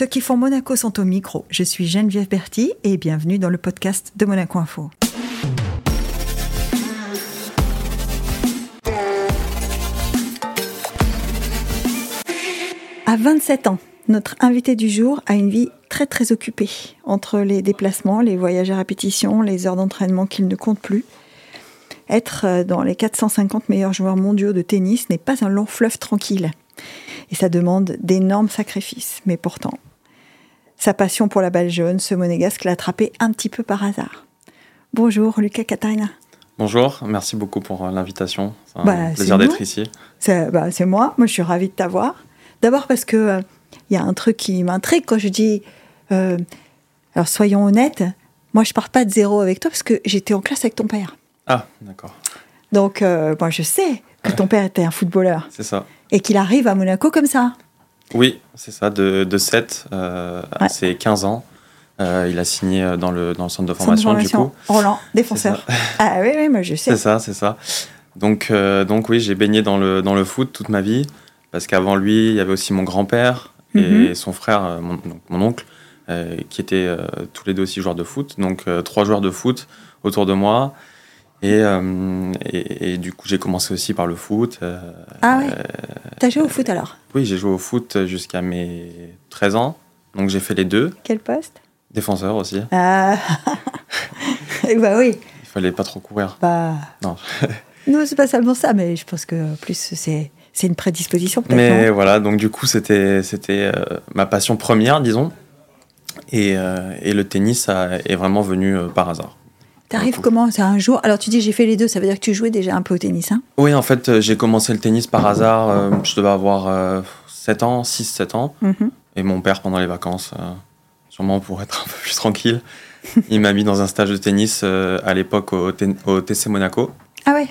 Ceux qui font Monaco sont au micro. Je suis Geneviève Berti et bienvenue dans le podcast de Monaco Info. À 27 ans, notre invité du jour a une vie très très occupée. Entre les déplacements, les voyages à répétition, les heures d'entraînement qu'il ne compte plus. Être euh, dans les 450 meilleurs joueurs mondiaux de tennis n'est pas un long fleuve tranquille. Et ça demande d'énormes sacrifices. Mais pourtant, sa passion pour la balle jaune, ce monégasque l'a attrapé un petit peu par hasard. Bonjour Lucas Katarina. Bonjour, merci beaucoup pour euh, l'invitation. C'est un bah, plaisir d'être ici. Bah, c'est moi, moi je suis ravie de t'avoir. D'abord parce que euh, il y a un truc qui m'intrigue quand je dis. Euh, alors soyons honnêtes, moi je pars pas de zéro avec toi parce que j'étais en classe avec ton père. Ah, d'accord. Donc euh, moi je sais que ton père était un footballeur. C'est ça. Et qu'il arrive à Monaco comme ça. Oui, c'est ça, de, de 7 à ses 15 ans. il a signé dans le, dans le centre de formation, du coup. Roland, défenseur. ah oui, oui, moi je sais. C'est ça, c'est ça. Donc, donc oui, j'ai baigné dans le, dans le foot toute ma vie. Parce qu'avant lui, il y avait aussi mon grand-père et mhm. son frère, euh, mon, oncle, euh, qui étaient euh, tous les deux aussi joueurs de foot. Donc trois joueurs de foot autour de moi. Et, et, du coup, j'ai commencé aussi par le foot. ah ouais T'as joué au foot alors? Oui, j'ai joué au foot jusqu'à mes 13 ans. Donc j'ai fait les deux. Quel poste? Défenseur aussi. Ah Bah oui. Il fallait pas trop courir. Bah. Non. non, c'est pas seulement ça, mais je pense que plus c'est c'est une prédisposition. Mais voilà, donc du coup, c'était c'était euh, ma passion première, disons. Et, euh, et le tennis est vraiment venu euh, par hasard. T'arrives comment? C'est un jour? Alors tu dis j'ai fait les deux, ça veut dire que tu jouais déjà un peu au tennis, hein? Oui, en fait, j'ai commencé le tennis par hasard. je devais avoir 7 ans, 6-7 ans. Mhm. Et mon père, pendant les vacances, sûrement pour être un peu plus tranquille, il m'a mis dans un stage de tennis à l'époque au, au, TC Monaco. Ah ouais?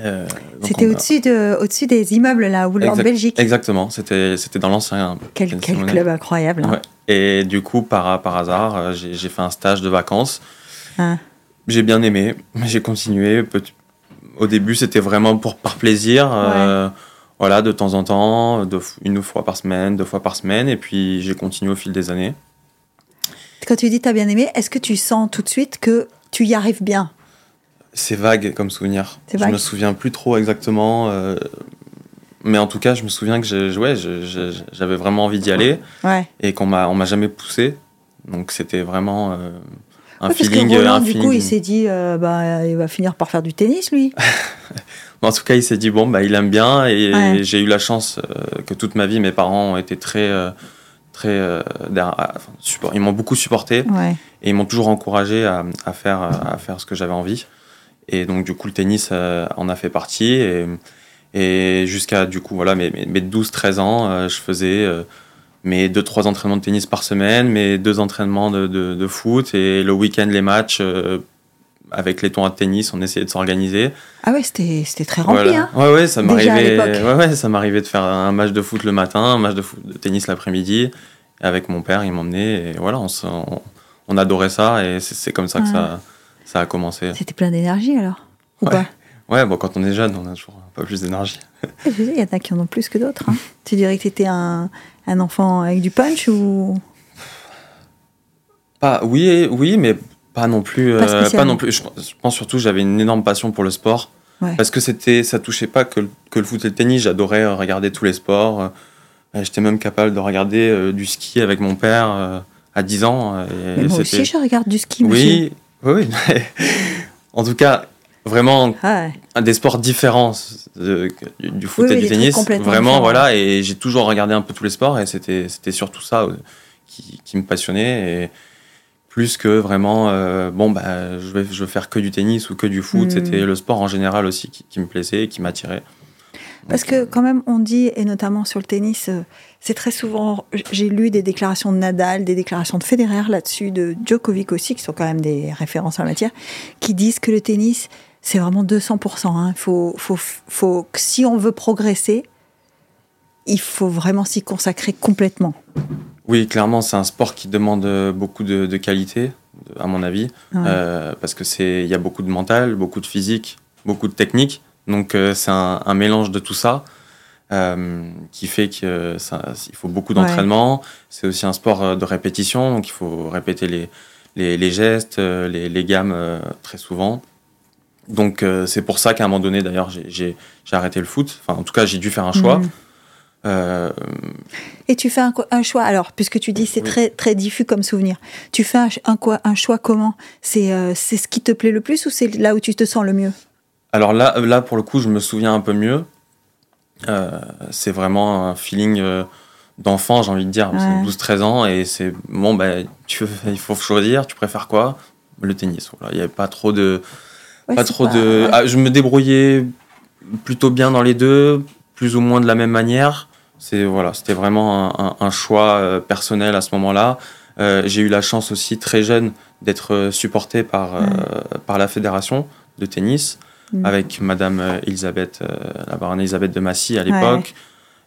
Euh, c'était au-dessus de, au des immeubles là, où en Belgique? Exactement, c'était dans l'ancien. Quel, quel club incroyable. Hein. Et du coup, par, par hasard, euh, j'ai fait un stage de vacances. Ah. J'ai bien aimé, j'ai continué. Au début, c'était vraiment pour, par plaisir. Euh, voilà, de temps en temps, une fois par semaine, deux fois par semaine. Et puis, j'ai continué au fil des années. Quand tu dis tu as bien aimé, est-ce que tu sens tout de suite que tu y arrives bien? C'est vague comme souvenir. Je me souviens plus trop exactement. Euh, mais en tout cas, je me souviens que j'avais vraiment envie d'y aller. Et qu'on on m'a jamais poussé. Donc c'était vraiment euh, un feeling. Roland, du coup, il s'est dit, euh, bah, il va finir par faire du tennis, lui. en tout cas, il s'est dit, bon, bah, il aime bien. Et j'ai eu la chance que toute ma vie, mes parents ont été très. très ils m'ont beaucoup supporté. Et ils m'ont toujours encouragé à, à, faire, à faire ce que j'avais envie. Et donc, du coup, le tennis euh, en a fait partie. Et, et jusqu'à, du coup, voilà, mes, mes 12-13 ans, euh, je faisais euh, mes 2-3 entraînements de tennis par semaine, mes deux entraînements de, de, foot et le week-end, les matchs. avec les tournois de tennis, on essayait de s'organiser. Ah ouais, c'était très rempli, hein Ouais, ouais, ça m'arrivait ouais, ouais, ça m'arrivait de faire un match de foot le matin, un match de, foot, de tennis l'après-midi. Avec mon père, il m'emmenait et voilà, on, on, adorait ça et c'est comme ça que ça ça a commencé. C'était plein d'énergie alors Ou ouais. pas? Ouais, bon, quand on est jeune, on a toujours pas plus d'énergie. Il y en a qui en ont plus que d'autres. Hein. tu dirais que tu étais un, un, enfant avec du punch ou? Pas, oui, oui, mais pas non plus. Pas, euh, non plus. Je, pense surtout que j'avais une énorme passion pour le sport. Parce que c'était, ça touchait pas que, que, le foot et le tennis. J'adorais regarder tous les sports. Euh, j'étais même capable de regarder euh, du ski avec mon père à 10 ans. mais moi aussi, je regarde du ski. Oui, oui, en tout cas, vraiment un des sports différents du foot et du tennis. Vraiment, voilà. Et j'ai toujours regardé un peu tous les sports et c'était surtout ça euh, qui, qui, me passionnait. Et plus que vraiment, euh, bon, bah, je, vais, je faire que du tennis ou que du foot. Hmm. C'était le sport en général aussi qui, qui me plaisait et qui m'attirait. Parce que quand même, on dit, et notamment sur le tennis, euh, c'est très souvent, j'ai lu des déclarations de Nadal, des déclarations de Federer là-dessus, de Djokovic aussi, qui sont quand même des références en la matière, qui disent que le tennis, c'est vraiment 200%. Hein. Faut, faut, faut, si on veut progresser, il faut vraiment s'y consacrer complètement. Oui, clairement, c'est un sport qui demande beaucoup de, qualité, à mon avis, euh, parce que c'est, il y a beaucoup de mental, beaucoup de physique, beaucoup de technique. Donc euh, c'est un, mélange de tout ça. qui fait qu'il faut beaucoup d'entraînement. C'est aussi un sport de répétition, donc il faut répéter les, les, les gestes, les, les gammes très souvent. Donc c'est pour ça qu'à un moment donné, d'ailleurs, j'ai arrêté le foot. Enfin, en tout cas, j'ai dû faire un choix. Mhm. Euh, Et tu fais un, choix, alors, puisque tu dis c'est très, très diffus comme souvenir, tu fais un, choix comment? Euh, C'est ce qui te plaît le plus ou c'est là où tu te sens le mieux? Alors là, là, pour le coup, je me souviens un peu mieux. Euh, c'est vraiment un feeling d'enfant, j'ai envie de dire, 12-13 ans, et c'est bon, bah, tu, il faut choisir, tu préfères quoi? Le tennis. Voilà. Il n'y avait pas trop de. Pas trop de. Ah, je me débrouillais plutôt bien dans les deux, plus ou moins de la même manière. C'est voilà, c'était vraiment un, choix euh, personnel à ce moment-là. Euh, j'ai eu la chance aussi très jeune d'être euh, supporté par par la fédération de tennis mm. avec Madame Elisabeth, la baronne Elisabeth de Massy à l'époque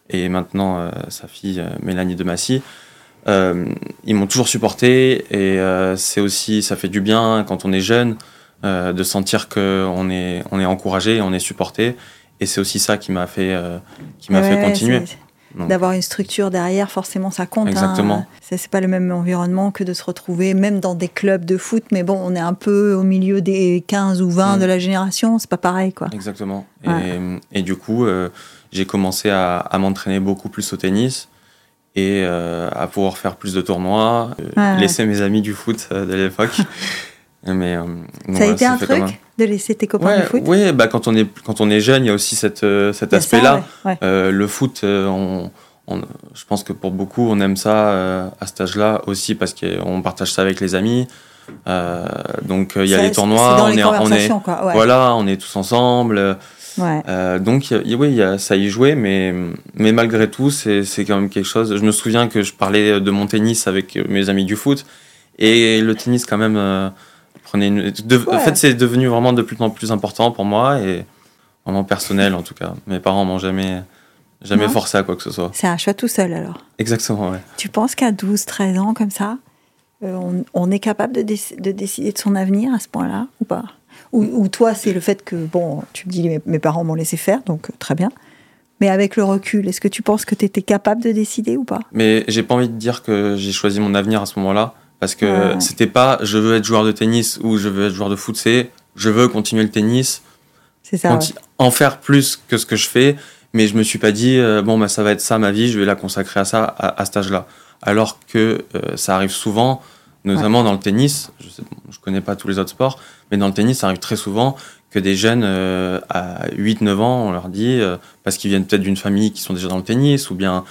et maintenant sa fille Mélanie de Massy. ils m'ont toujours supporté et c'est aussi ça fait du bien quand on est jeune de sentir qu'on est on est encouragé, on est supporté et c'est aussi ça qui m'a fait qui m'a fait continuer d'avoir une structure derrière, forcément, ça compte. Hein. Exactement. C'est pas le même environnement que de se retrouver, même dans des clubs de foot, mais bon, on est un peu au milieu des 15 ou 20 mm. de la génération, c'est pas pareil, quoi. Exactement. Et, du coup, euh, j'ai commencé à, m'entraîner beaucoup plus au tennis et euh, à pouvoir faire plus de tournois, euh, laisser mes amis du foot de l'époque. Mais, ça a été un truc de laisser tes copains ouais, foot Oui, bah, quand, on est, quand on est jeune, il y a aussi cette, euh, cet aspect-là. Euh, le foot, euh, on, je pense que pour beaucoup, on aime ça à cet âge-là aussi parce qu'on partage ça avec les amis. donc il y a les tournois, on, est, on est, voilà, on est tous ensemble. donc oui, ça y jouait, mais, mais malgré tout, c'est quand même quelque chose. Je me souviens que je parlais de mon tennis avec mes amis du foot et le tennis quand même en fait, c'est devenu vraiment de plus en plus important pour moi et vraiment personnel en tout cas. Mes parents m'ont jamais, jamais forcé à quoi que ce soit. C'est un choix tout seul alors Exactement, ouais. Tu penses qu'à 12, 13 ans comme ça, euh, on, est capable de, de, décider de son avenir à ce point-là ou pas? Ou, toi, c'est le fait que, bon, tu me dis, mes, mes parents m'ont laissé faire, donc euh, très bien. Mais avec le recul, est-ce que tu penses que tu étais capable de décider ou pas? Mais j'ai pas envie de dire que j'ai choisi mon avenir à ce moment-là. Parce que c'était pas je veux être joueur de tennis ou je veux être joueur de foot, c'est je veux continuer le tennis. C'est ça. En faire plus que ce que je fais, mais je me suis pas dit euh, bon bah ça va être ça ma vie, je vais la consacrer à ça à, à cet âge-là. Alors que euh, ça arrive souvent, notamment dans le tennis. Je, sais, je connais pas tous les autres sports, mais dans le tennis, ça arrive très souvent que des jeunes euh, à 8-9 ans, on leur dit parce qu'ils viennent peut-être d'une famille qui sont déjà dans le tennis ou bien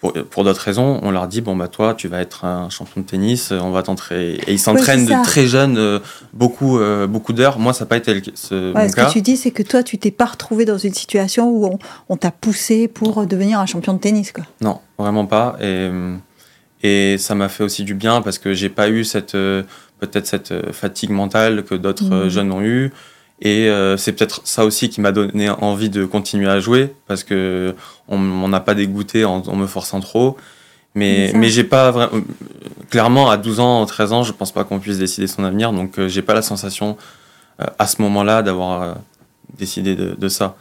pour, d'autres raisons, on leur dit bon bah toi tu vas être un champion de tennis, on va t'entraîner et ils s'entraînent de très jeunes euh, beaucoup euh, beaucoup d'heures. Moi ça n'a pas été le, ce, ce que tu dis c'est que toi tu t'es pas retrouvé dans une situation où on, t'a poussé pour devenir un champion de tennis quoi. Non vraiment pas et et ça m'a fait aussi du bien parce que j'ai pas eu cette euh, peut-être cette fatigue mentale que d'autres mmh. jeunes ont eu. Et euh, c'est peut-être ça aussi qui m'a donné envie de continuer à jouer parce que on m'en a pas dégoûté en, me forçant trop. Mais, mais j'ai pas vraiment. Clairement, à 12 ans, 13 ans, je pense pas qu'on puisse décider son avenir. Donc, euh, j'ai pas la sensation euh, à ce moment-là d'avoir décidé de, de ça.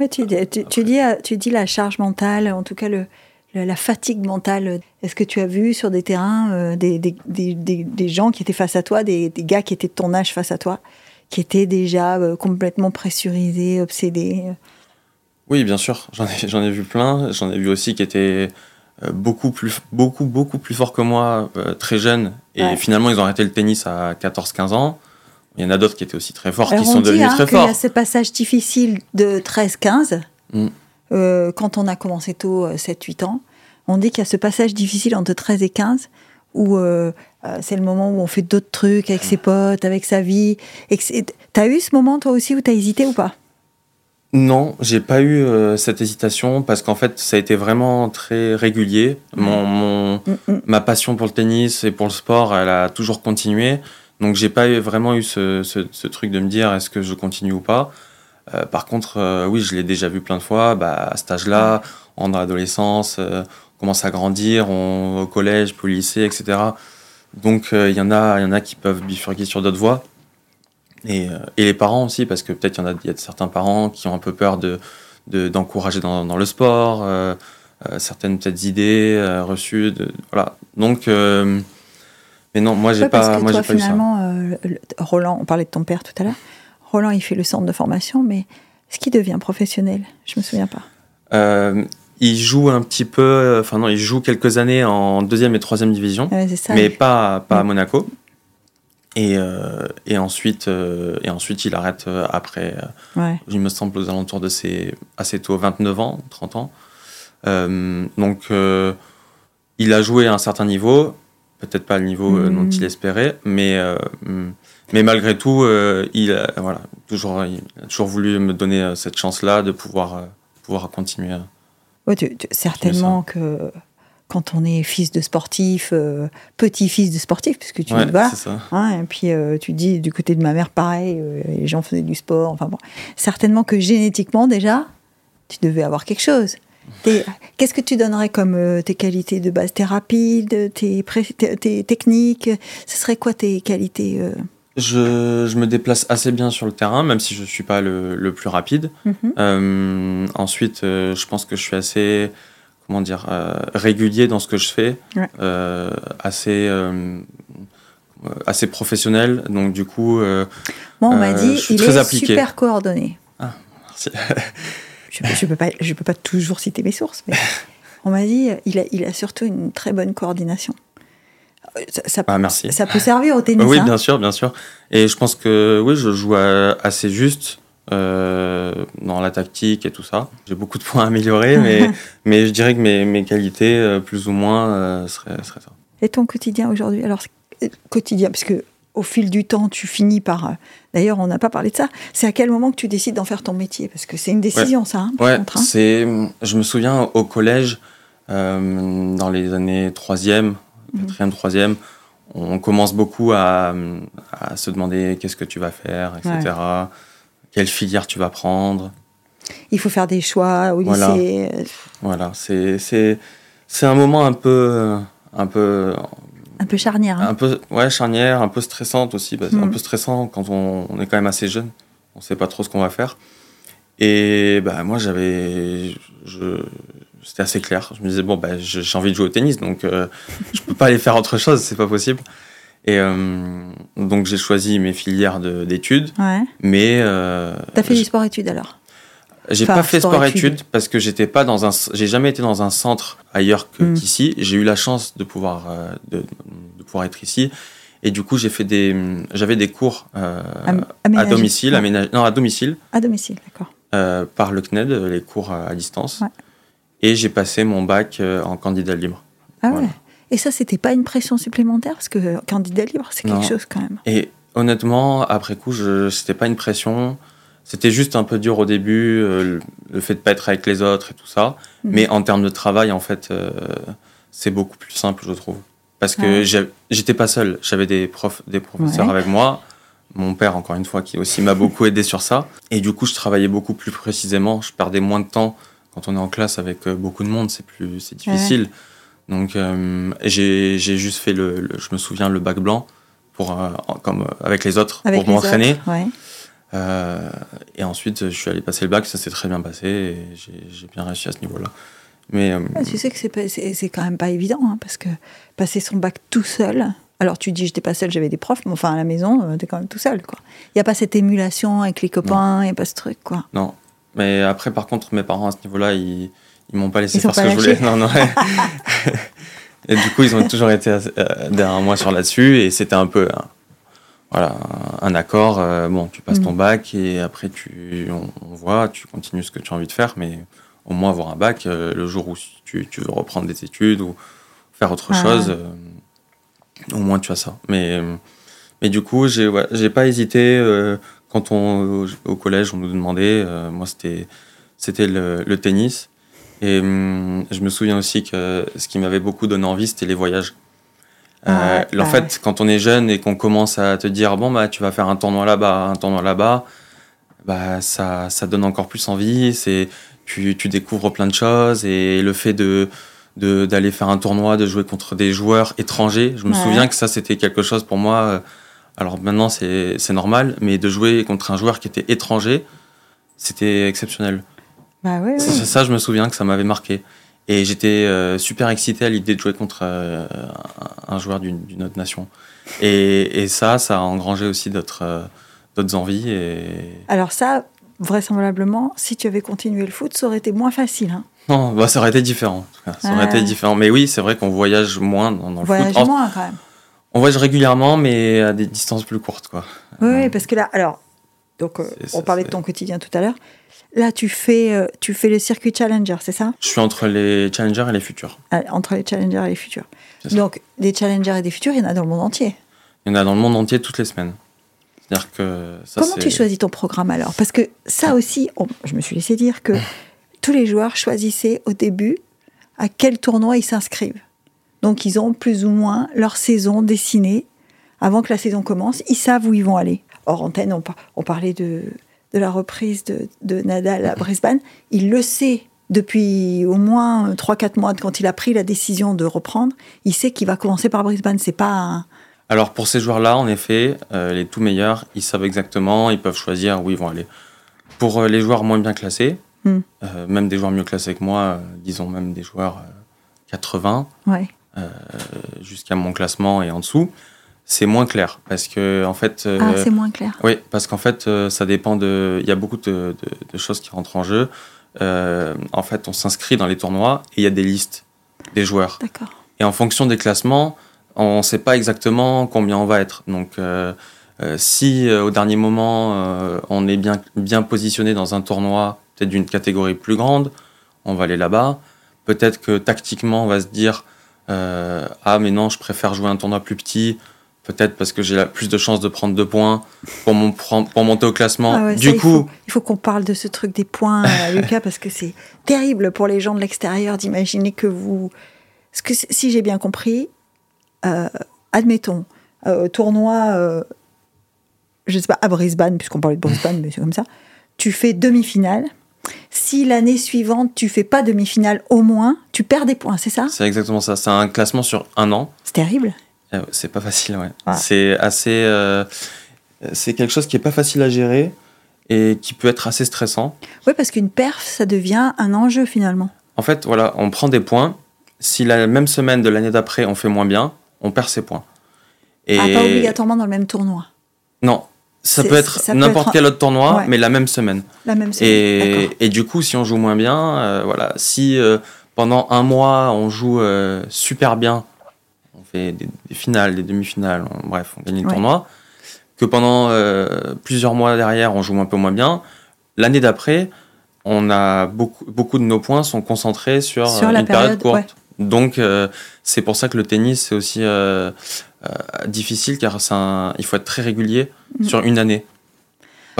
Ouais, tu, tu, tu, dis, tu dis la charge mentale, en tout cas le, la fatigue mentale. Est-ce que tu as vu sur des terrains des, des, des, des, gens qui étaient face à toi, des, gars qui étaient de ton âge face à toi? Qui étaient déjà euh, complètement pressurisés, obsédés Oui, bien sûr. J'en ai, j'en ai vu plein. J'en ai vu aussi qui étaient euh, beaucoup plus, beaucoup, beaucoup plus forts que moi, euh, très jeunes. Et finalement, ils ont arrêté le tennis à 14-15 ans. Il y en a d'autres qui étaient aussi très forts, qui sont devenus hein, très forts. Il y a ce passage difficile de 13-15, mm. quand on a commencé tôt, 7-8 ans. On dit qu'il y a ce passage difficile entre 13 et 15 où euh, euh, c'est le moment où on fait d'autres trucs avec ses potes, avec sa vie. T'as eu ce moment toi aussi où t'as hésité ou pas? Non, j'ai pas eu euh, cette hésitation parce qu'en fait ça a été vraiment très régulier. Mon, mm, mm. ma passion pour le tennis et pour le sport, elle a toujours continué. Donc j'ai pas vraiment eu ce, ce, truc de me dire est-ce que je continue ou pas? par contre, oui, je l'ai déjà vu plein de fois. Bah, à cet âge-là, en adolescence, commence à grandir, on, au collège, puis au lycée, etc. Donc il euh, y, en a, y en a qui peuvent bifurquer sur d'autres voies. Et, euh, et, les parents aussi, parce que peut-être il y en a, y a certains parents qui ont un peu peur de, d'encourager dans, dans, le sport, certaines peut-être idées reçues. De, voilà. Donc, mais non, moi, j'ai pas, moi, j'ai pas finalement, Roland, on parlait de ton père tout à l'heure. Roland, il fait le centre de formation, mais est-ce qu'il devient professionnel Je me souviens pas. Euh, il joue un petit peu, enfin non, il joue quelques années en deuxième et troisième division, mais pas, pas à Monaco. Et, euh, et, ensuite, euh, et ensuite, il arrête après, il me semble, aux alentours de ses assez tôt, 29 ans, 30 ans. donc, il a joué à un certain niveau, peut-être pas le niveau dont mm. il espérait, mais mais malgré tout, euh, il, a, voilà, toujours, il a toujours voulu me donner euh, cette chance-là de pouvoir, euh, pouvoir continuer. Certainement que quand on est fils de sportif, petit-fils de sportif, puisque tu ouais, ça. Hein, et puis tu dis du côté de ma mère pareil, les gens faisaient du sport, enfin bon, certainement que génétiquement déjà, tu devais avoir quelque chose. Qu'est-ce que tu donnerais comme tes qualités de base? T'es rapide, tes, tes, techniques? Ce serait quoi tes qualités je, me déplace assez bien sur le terrain, même si je ne suis pas le, plus rapide. Mhm. Euh, ensuite, euh, je pense que je suis assez, comment dire, euh, régulier dans ce que je fais, assez, assez professionnel. Donc du coup, Moi, on m'a dit, il est super coordonné. Ah, merci. je ne peux, pas, je peux pas toujours citer mes sources, mais on m'a dit, il a, il a surtout une très bonne coordination. Ça, ah, merci. ça peut servir au tennis. Oui, hein. bien sûr, bien sûr. Et je pense que oui, je joue assez juste euh, dans la tactique et tout ça. J'ai beaucoup de points à améliorer, mais, mais je dirais que mes, mes qualités, euh, plus ou moins, euh, seraient, ça. Et ton quotidien aujourd'hui Alors, quotidien, parce que au fil du temps, tu finis par. D'ailleurs, on n'a pas parlé de ça. C'est à quel moment que tu décides d'en faire ton métier? Parce que c'est une décision, ça. Hein, ouais, hein. c'est. Je me souviens au collège, dans les années 3e, Mhm. Quatrième, troisième, on commence beaucoup à, se demander qu'est-ce que tu vas faire, etc. Quelle filière tu vas prendre. Il faut faire des choix au lycée. Voilà, c'est, c'est, c'est un moment un peu, un peu, un peu charnière. Hein. Un peu, ouais, charnière, un peu stressante aussi. Bah, Un mhm. peu stressant quand on, on, est quand même assez jeune. On ne sait pas trop ce qu'on va faire. Et bah, moi, j'avais, je, c'était assez clair. Je me disais, bon, bah, j'ai envie de jouer au tennis, donc euh, je peux pas aller faire autre chose, c'est pas possible. Et euh, donc j'ai choisi mes filières d'études. Ouais. Mais. Euh, T'as fait du sport-études alors? J'ai pas fait sport-études parce que j'étais pas dans un. J'ai jamais été dans un centre ailleurs hmm. qu'ici. J'ai eu la chance de pouvoir, euh, de, de, pouvoir être ici. Et du coup, j'ai fait des. J'avais des cours à domicile, non, à domicile. À domicile, d'accord. par le CNED, les cours à, distance. Ouais. Et j'ai passé mon bac euh, en candidat libre. Ah ouais. Et ça, c'était pas une pression supplémentaire? Parce que euh, candidat libre, c'est quelque chose quand même. Et honnêtement, après coup, je, c'était pas une pression. C'était juste un peu dur au début, euh, le fait de pas être avec les autres et tout ça. Mhm. Mais en termes de travail, en fait, c'est beaucoup plus simple, je trouve. Parce que j'étais pas seul. J'avais des profs, des professeurs avec moi. Mon père, encore une fois, qui aussi m'a beaucoup aidé sur ça. Et du coup, je travaillais beaucoup plus précisément. Je perdais moins de temps quand on est en classe avec euh, beaucoup de monde, c'est plus c'est difficile. Donc euh, j'ai juste fait le, je me souviens le bac blanc pour euh, comme avec les autres pour m'entraîner. et ensuite je suis allé passer le bac, ça s'est très bien passé et j'ai bien réussi à ce niveau-là. Mais tu sais que c'est quand même pas évident hein, parce que passer son bac tout seul. Alors tu dis j'étais pas seul, j'avais des profs, mais enfin à la maison, tu es quand même tout seul quoi. Il y a pas cette émulation avec les copains, il y a pas ce truc quoi. Non, mais après, par contre, mes parents à ce niveau-là, ils, ils m'ont pas laissé faire ce que je voulais. Non, non. et du coup, ils ont toujours été euh, derrière moi sur là-dessus. Et c'était un peu un, voilà, un accord. Euh, bon, tu passes ton mm. bac et après, tu, on, voit, tu continues ce que tu as envie de faire. Mais au moins, avoir un bac, euh, le jour où tu, tu, veux reprendre des études ou faire autre ah chose, au moins tu as ça. Mais, mais du coup, j'ai ouais, pas hésité quand on au collège, on nous demandait, euh, moi c'était c'était le, tennis. Et hum, je me souviens aussi que ce qui m'avait beaucoup donné envie, c'était les voyages. Euh, en fait, quand on est jeune et qu'on commence à te dire bon bah tu vas faire un tournoi là-bas, un tournoi là-bas, bah ça, ça donne encore plus envie. C'est tu, tu, découvres plein de choses et le fait de d'aller faire un tournoi, de jouer contre des joueurs étrangers. Je me souviens que ça c'était quelque chose pour moi euh, alors maintenant, c'est normal, mais de jouer contre un joueur qui était étranger, c'était exceptionnel. Bah oui, Ça, je me souviens que ça m'avait marqué. Et j'étais super excité à l'idée de jouer contre un joueur d'une autre nation. Et, et, ça, ça a engrangé aussi d'autres d'autres envies. Et... Alors ça, vraisemblablement, si tu avais continué le foot, ça aurait été moins facile. Hein. Non, bah, ça aurait été différent. Ça aurait été différent. Mais oui, c'est vrai qu'on voyage moins dans, le voyage foot. moins quand même. On voyage régulièrement, mais à des distances plus courtes, quoi. Oui, parce que là, alors, donc, euh, on parlait de ton quotidien tout à l'heure. Là, tu fais, euh, tu fais le circuit Challenger, c'est ça? Je suis entre les Challengers et les Futurs. Ah, entre les Challengers et les Futurs. Donc, des Challengers et des Futurs, il y en a dans le monde entier. Il y en a dans le monde entier toutes les semaines. Que ça, Comment tu choisis ton programme alors? Parce que ça aussi, je me suis laissé dire que tous les joueurs choisissaient au début à quel tournoi ils s'inscrivent. Donc ils ont plus ou moins leur saison dessinée avant que la saison commence. Ils savent où ils vont aller. Hors antenne, on, parlait de, de, la reprise de, de, Nadal à Brisbane. Il le sait depuis au moins 3-4 mois quand il a pris la décision de reprendre. Il sait qu'il va commencer par Brisbane. C'est pas un, alors pour ces joueurs-là, en effet, euh, les tout meilleurs, ils savent exactement, ils peuvent choisir où ils vont aller. Pour euh, les joueurs moins bien classés, hmm. euh, même des joueurs mieux classés que moi, disons même des joueurs 80, jusqu'à mon classement et en dessous, c'est moins clair parce que en fait. ah, c'est moins clair. Oui, parce qu'en fait, ça dépend de. Il y a beaucoup de, de, choses qui rentrent en jeu. en fait, on s'inscrit dans les tournois et il y a des listes des joueurs. D'accord. Et en fonction des classements, on ne sait pas exactement combien on va être. Donc, euh, euh, si euh, au dernier moment, on est bien, bien positionné dans un tournoi, peut-être d'une catégorie plus grande, on va aller là-bas. Peut-être que tactiquement, on va se dire Ah, mais non, je préfère jouer un tournoi plus petit. Peut-être parce que j'ai plus de chances de prendre deux points pour, mon, pour monter au classement. Ah du coup, il faut, qu'on parle de ce truc des points, Lucas, parce que c'est terrible pour les gens de l'extérieur d'imaginer que vous. Parce que si j'ai bien compris, euh, admettons, euh, tournoi, euh, je sais pas, à Brisbane, puisqu'on parlait de Brisbane, mais c'est comme ça, tu fais demi-finale. Si l'année suivante, tu fais pas demi-finale au moins, tu perds des points, c'est ça? C'est exactement ça. C'est un classement sur un an. C'est terrible. c'est pas facile, ouais. C'est assez. c'est quelque chose qui est pas facile à gérer et qui peut être assez stressant. Oui, parce qu'une perf, ça devient un enjeu finalement. En fait, voilà, on prend des points. Si la même semaine de l'année d'après, on fait moins bien, on perd ses points. Et... Ah, pas obligatoirement dans le même tournoi. Non, ça peut être n'importe quel autre tournoi, mais la même semaine. La même semaine. Et, et du coup, si on joue moins bien, euh, voilà, si euh, pendant un mois on joue euh, super bien, on fait des, finales, des demi-finales, bref, on gagne le tournoi, que pendant plusieurs mois derrière on joue un peu moins bien, l'année d'après, on a beaucoup, beaucoup de nos points sont concentrés sur, une période, courte. Donc, c'est pour ça que le tennis, c'est aussi difficile, car un, il faut être très régulier mm. sur une année.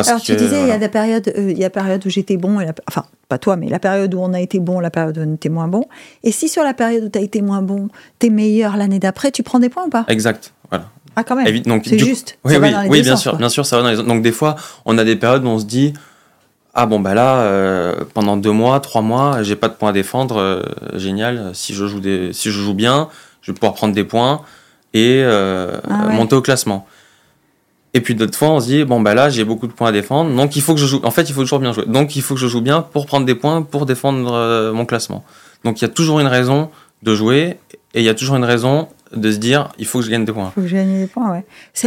Alors, tu disais, il y a des périodes, il y a période où j'étais bon, et enfin, pas toi, mais la période où on a été bon, la période où on était moins bon. Et si sur la période où tu as été moins bon, tu es meilleur l'année d'après, tu prends des points ou pas? Exact, voilà. Ah, quand même. C'est juste. Oui, oui, oui bien sûr, bien sûr, ça va dans les... Donc, des fois, on a des périodes où on se dit, ah bon bah là euh, pendant deux mois, trois mois, j'ai pas de points à défendre, euh, génial. Si je joue des, si je joue bien, je vais pouvoir prendre des points et euh, ah monter au classement. Et puis d'autres fois, on se dit bon bah là j'ai beaucoup de points à défendre, donc il faut que je joue. En fait, il faut toujours bien jouer. Donc il faut que je joue bien pour prendre des points pour défendre mon classement. Donc il y a toujours une raison de jouer et il y a toujours une raison de se dire il faut que je gagne des points. Il faut que je gagne des points, ouais.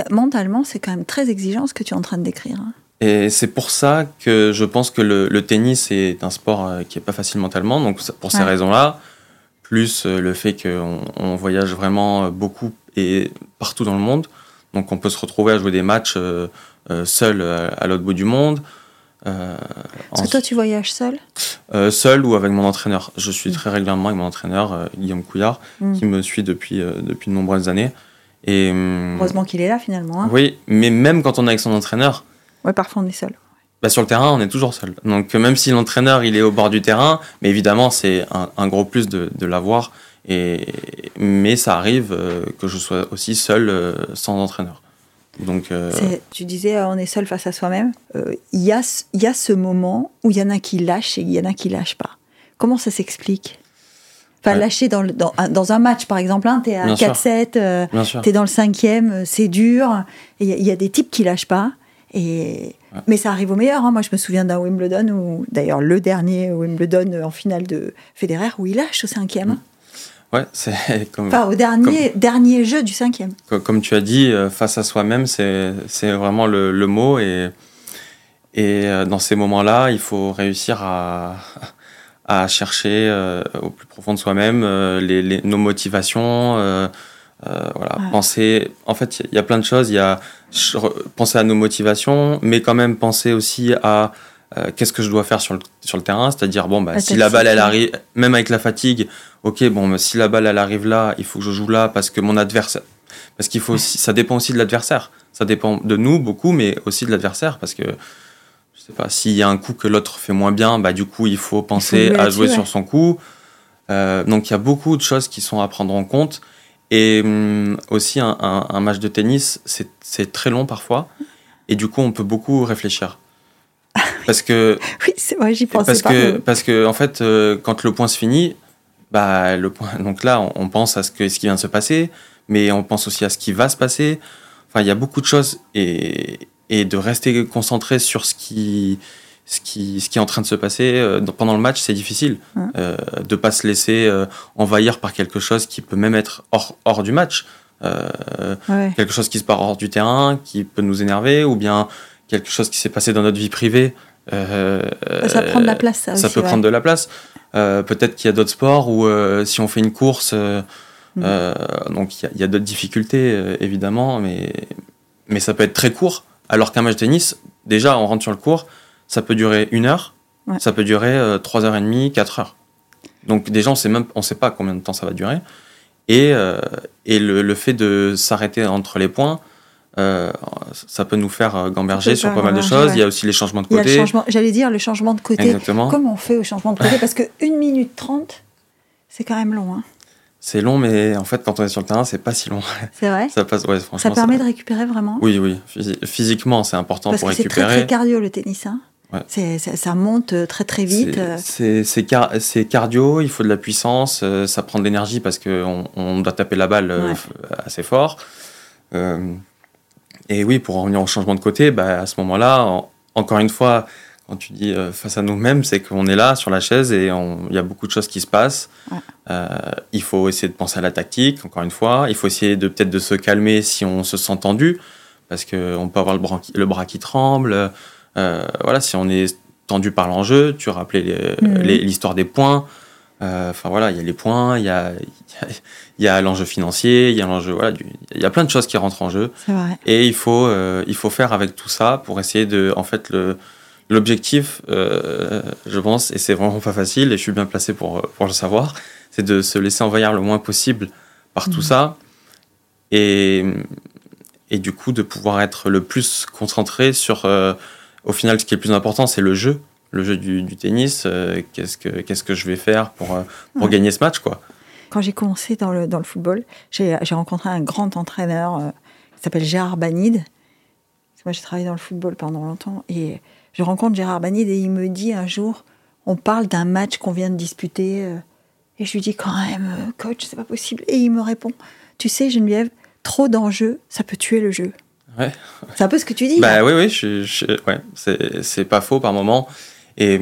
Mentalement, c'est quand même très exigeant ce que tu es en train de décrire. Hein. Et c'est pour ça que je pense que le, tennis est un sport euh, qui est pas facile mentalement. Donc pour ces raisons-là, plus euh, le fait qu'on on voyage vraiment beaucoup et partout dans le monde. Donc on peut se retrouver à jouer des matchs euh, seul à, l'autre bout du monde. Euh, Parce que toi tu voyages seul? Seul ou avec mon entraîneur. Je suis mm. très régulièrement avec mon entraîneur, Guillaume Couillard, mm. qui me suit depuis, depuis de nombreuses années. Et, hum, Heureusement qu'il est là finalement. Hein. Oui, mais même quand on est avec son entraîneur, Ouais, parfois on est seul. Bah, sur le terrain, on est toujours seul. Donc même si l'entraîneur il est au bord du terrain, mais évidemment c'est un, gros plus de, de l'avoir. Et mais ça arrive euh, que je sois aussi seul euh, sans entraîneur. Donc euh, tu disais on est seul face à soi-même. Il y a il y a ce moment où il y en a qui lâchent et il y en a qui lâchent pas. Comment ça s'explique? Enfin, lâcher dans, dans, dans, un match, par exemple, hein, tu es à 4-7, tu es dans le cinquième, c'est dur. Il y, y, a des types qui lâchent pas. Et Mais ça arrive au meilleur. Hein. Moi, je me souviens d'un Wimbledon, ou d'ailleurs le dernier Wimbledon en finale de Federer, où il lâche au cinquième. Ouais, c'est comme. Enfin, au dernier, dernier jeu du cinquième. Comme, tu as dit, euh, face à soi-même, c'est vraiment le, le, mot. Et, et euh, dans ces moments-là, il faut réussir à, à chercher euh, au plus profond de soi-même les, nos motivations. voilà, penser. En fait, il y a plein de choses. Il y a penser à nos motivations, mais quand même penser aussi à euh, qu'est-ce que je dois faire sur le, sur le terrain? C'est-à-dire, bon, bah, si la balle, elle arrive, même avec la fatigue, ok, bon, si la balle, elle arrive là, il faut que je joue là parce que mon adversaire. Parce qu'il faut aussi, ça dépend aussi de l'adversaire. Ça dépend de nous beaucoup, mais aussi de l'adversaire parce que, je sais pas, s'il y a un coup que l'autre fait moins bien, bah, du coup, il faut penser à jouer sur son coup. Euh, donc, il y a beaucoup de choses qui sont à prendre en compte. Et hum, aussi, un, un, un, match de tennis, c'est très long parfois. Et du coup, on peut beaucoup réfléchir. Parce que. oui, c'est vrai, j'y pensais parce Que, parce que, en fait, euh, quand le point se finit, bah, le point, donc là, on, pense à ce, que, ce qui vient de se passer, mais on pense aussi à ce qui va se passer. Enfin, il y a beaucoup de choses. Et, et de rester concentré sur ce qui, ce qui, ce qui est en train de se passer euh, pendant le match, c'est difficile. Euh, de pas se laisser euh, envahir par quelque chose qui peut même être hors, hors du match. Quelque chose qui se passe hors du terrain, qui peut nous énerver, ou bien quelque chose qui s'est passé dans notre vie privée. Euh, ça prend de la place, ça, ça peut prendre de la place. Euh, peut-être qu'il y a d'autres sports où euh, si on fait une course, mm. donc il y a, d'autres difficultés évidemment, mais, mais ça peut être très court. Alors qu'un match de tennis, déjà on rentre sur le court, ça peut durer une heure, ça peut durer trois heures et demie, quatre heures. Donc déjà on sait même, on sait pas combien de temps ça va durer. Et, et le, le, fait de s'arrêter entre les points, euh, ça peut nous faire euh, gamberger sur pas mal de choses. Il y a aussi les changements de côté. J'allais dire le changement de côté. Exactement. Comment on fait au changement de côté? Parce que 1 minute 30, c'est quand même long. Hein. C'est long, mais en fait, quand on est sur le terrain, c'est pas si long. C'est vrai? Ça, passe, ouais, ça permet de récupérer vraiment? Oui, oui. Physiquement, c'est important pour récupérer. C'est très, très cardio le tennis. Hein. Ouais. ça, monte euh, très très vite. C'est car, cardio, il faut de la puissance, ça prend de l'énergie parce qu'on on doit taper la balle assez fort. Euh, et oui, pour en revenir au changement de côté, bah, à ce moment-là, encore une fois, quand tu dis euh, face à nous-mêmes, c'est qu'on est là sur la chaise et il y a beaucoup de choses qui se passent. Euh, il faut essayer de penser à la tactique, encore une fois. Il faut essayer de peut-être de se calmer si on se sent tendu, parce qu'on peut avoir le bras, qui, le bras qui tremble. Euh, voilà, si on est tendu par l'enjeu, tu rappelais mhm. l'histoire des points. Euh, enfin voilà, il y a les points, il y a, y a l'enjeu financier, il y a l'enjeu voilà, il y a plein de choses qui rentrent en jeu. Vrai. Et il faut, euh, il faut faire avec tout ça pour essayer de, en fait, le l'objectif, euh, je pense, et c'est vraiment pas facile, et je suis bien placé pour pour le savoir, c'est de se laisser envahir le moins possible par tout mmh. ça, et et du coup de pouvoir être le plus concentré sur, au final, ce qui est le plus important, c'est le jeu le jeu du, tennis, euh, qu'est-ce que qu'est-ce que je vais faire pour euh, pour gagner ce match quoi. Quand j'ai commencé dans le dans le football, j'ai rencontré un grand entraîneur euh, qui s'appelle Gérard Banide. Moi, j'ai travaillé dans le football pendant longtemps et je rencontre Gérard Banide et il me dit un jour, on parle d'un match qu'on vient de disputer et je lui dis quand même, coach, c'est pas possible. Et il me répond, tu sais Geneviève, trop d'enjeux, ça peut tuer le jeu. Ouais. C'est un peu ce que tu dis. Bah oui, oui, je, ouais, c'est pas faux par moment. Et,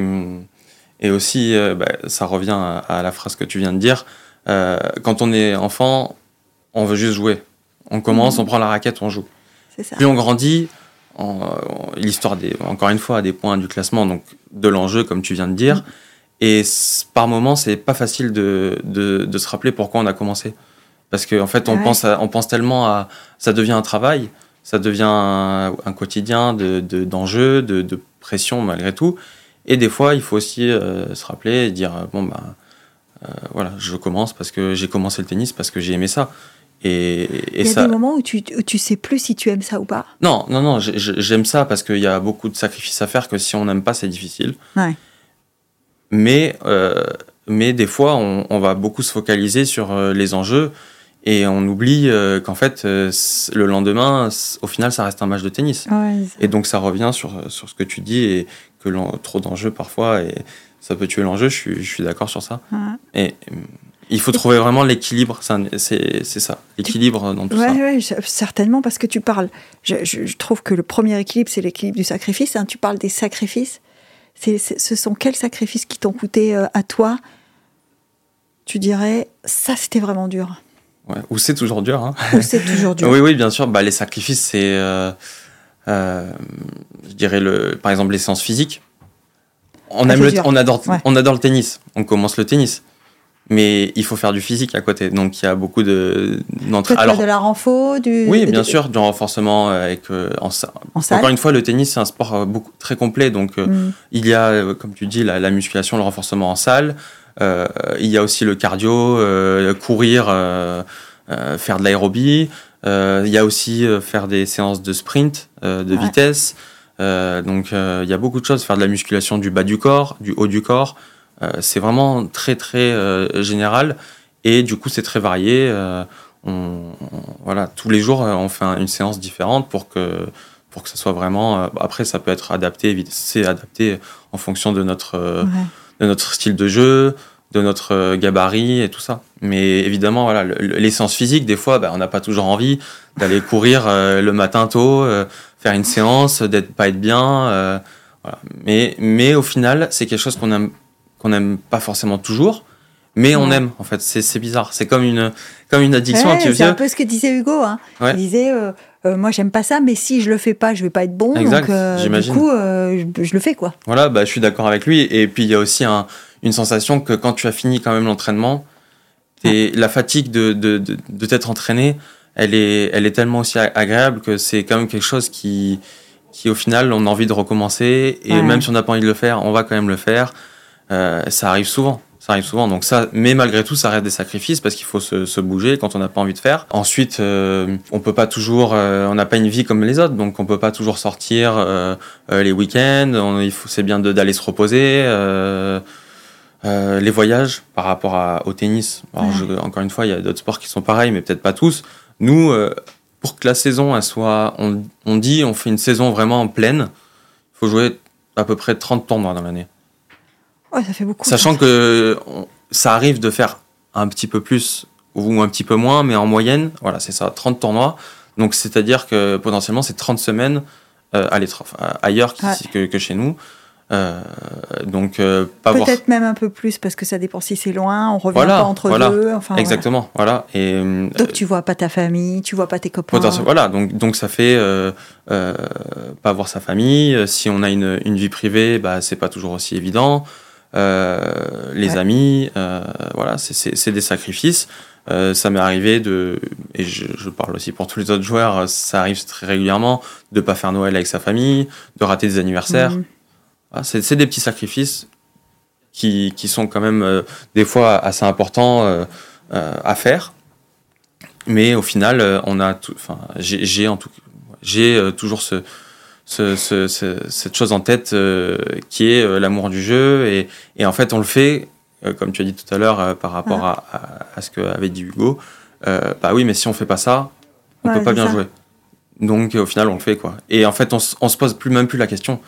et aussi, euh, bah, ça revient à, la phrase que tu viens de dire. Euh, quand on est enfant, on veut juste jouer. On commence, mhm. on prend la raquette, on joue. Ça. Plus on grandit, l'histoire des, encore une fois, des points du classement, donc de l'enjeu, comme tu viens de dire. Mhm. Et par moment, c'est pas facile de, de, de, se rappeler pourquoi on a commencé. Parce qu'en en fait, on, pense on pense tellement à. Ça devient un travail, ça devient un, quotidien d'enjeux, de, de, de, pression malgré tout. Et des fois, il faut aussi euh, se rappeler et dire bon, bah, euh, voilà, je commence parce que j'ai commencé le tennis, parce que j'ai aimé ça. Et, et il y a des moments où tu, où tu sais plus si tu aimes ça ou pas? Non, non, non, j'aime ça parce qu'il y a beaucoup de sacrifices à faire que si on n'aime pas, c'est difficile. Ouais. Mais, euh, mais des fois, on, on, va beaucoup se focaliser sur les enjeux et on oublie qu'en fait, le lendemain, au final, ça reste un match de tennis. Ouais, et donc, ça revient sur, sur ce que tu dis et que trop d'enjeux parfois et ça peut tuer l'enjeu. Je suis, je suis d'accord sur ça. Et, il faut trouver vraiment l'équilibre, c'est ça, l'équilibre dans tout ça. Oui, certainement, parce que tu parles, je, trouve que le premier équilibre, c'est l'équilibre du sacrifice. Hein. tu parles des sacrifices. ce sont quels sacrifices qui t'ont coûté euh, à toi? Tu dirais, ça c'était vraiment dur. Ouais, ou c'est toujours dur. Hein. Ou c'est toujours dur. oui, oui, bien sûr. Bah, les sacrifices, c'est, euh, je dirais, le, par exemple, les séances physiques. On, ah, aime le, on, adore, on adore le tennis. On commence le tennis mais il faut faire du physique à côté. Donc il y a beaucoup de Alors de la renfo, du oui, bien sûr, du renforcement avec euh, en, Encore une fois, le tennis c'est un sport euh, beaucoup très complet. Donc euh, mm. il y a, comme tu dis, la, musculation, le renforcement en salle. il y a aussi le cardio, courir, faire de l'aérobie. Il y a aussi faire des séances de sprint, de vitesse. donc il y a beaucoup de choses. Faire de la musculation du bas du corps, du haut du corps. Euh, c'est vraiment très très euh, général et du coup c'est très varié. Euh, on, voilà, tous les jours on fait une séance différente pour que pour que ça soit vraiment. après, ça peut être adapté, c'est adapté en fonction de notre, de notre style de jeu, de notre gabarit et tout ça. Mais évidemment, voilà, les séances physiques, des fois, bah, on n'a pas toujours envie d'aller courir le matin tôt, faire une séance, d'être pas être bien. voilà. mais, mais au final, c'est quelque chose qu'on aime qu'on n'aime pas forcément toujours, mais on aime en fait. C'est bizarre. C'est comme une, comme une addiction. c'est un peu ce que disait Hugo. Hein. Il disait euh, euh, Moi, j'aime pas ça, mais si je le fais pas, je vais pas être bon. Exact, donc, euh, du coup, je, le fais. quoi. Voilà, bah, je suis d'accord avec lui. Et puis, il y a aussi une sensation que quand tu as fini quand même l'entraînement, la fatigue de, de, de, t'être entraîné, elle est, elle est tellement aussi agréable que c'est quand même quelque chose qui, qui, au final, on a envie de recommencer. Et même si on n'a pas envie de le faire, on va quand même le faire. Euh, ça arrive souvent. Ça arrive souvent. Donc ça, mais malgré tout, ça reste des sacrifices parce qu'il faut se, bouger quand on n'a pas envie de faire. Ensuite, euh, on peut pas toujours, euh, on n'a pas une vie comme les autres, donc on peut pas toujours sortir les week-ends. il faut, c'est bien d'aller se reposer. Les voyages par rapport au tennis. encore une fois, il y a d'autres sports qui sont pareils, mais peut-être pas tous. Nous, pour que la saison elle soit, on, on dit, on fait une saison vraiment pleine. Il faut jouer à peu près 30 tournois dans l'année. Ouais, ça fait beaucoup. Sachant que ça arrive de faire un petit peu plus ou un petit peu moins, mais en moyenne, voilà, c'est ça, 30 tournois. Donc, c'est-à-dire que potentiellement, c'est 30 semaines euh, à ailleurs que, que, chez nous. Euh, donc euh, pas peut-être même un peu plus parce que ça dépend si c'est loin, on revient pas entre deux. Enfin, Exactement, voilà. Et euh, donc tu vois pas ta famille, tu vois pas tes copains. Voilà, donc donc ça fait pas voir sa famille. Si on a une, une vie privée, bah c'est pas toujours aussi évident. Euh, les amis, euh, voilà, c'est des sacrifices. Euh, ça m'est arrivé de, et je, parle aussi pour tous les autres joueurs, ça arrive très régulièrement de pas faire Noël avec sa famille, de rater des anniversaires. C'est des petits sacrifices qui, qui sont quand même des fois assez importants à faire. Mais au final, on a, enfin, j'ai en tout, j'ai toujours ce, cette chose en tête euh, qui est euh, l'amour du jeu. Et, et, en fait, on le fait, euh, comme tu as dit tout à l'heure, par rapport à, à, ce qu'avait dit Hugo. bah oui, mais si on fait pas ça, on peut pas bien jouer. Donc au final, on le fait quoi. Et en fait, on, on se pose plus même plus la question.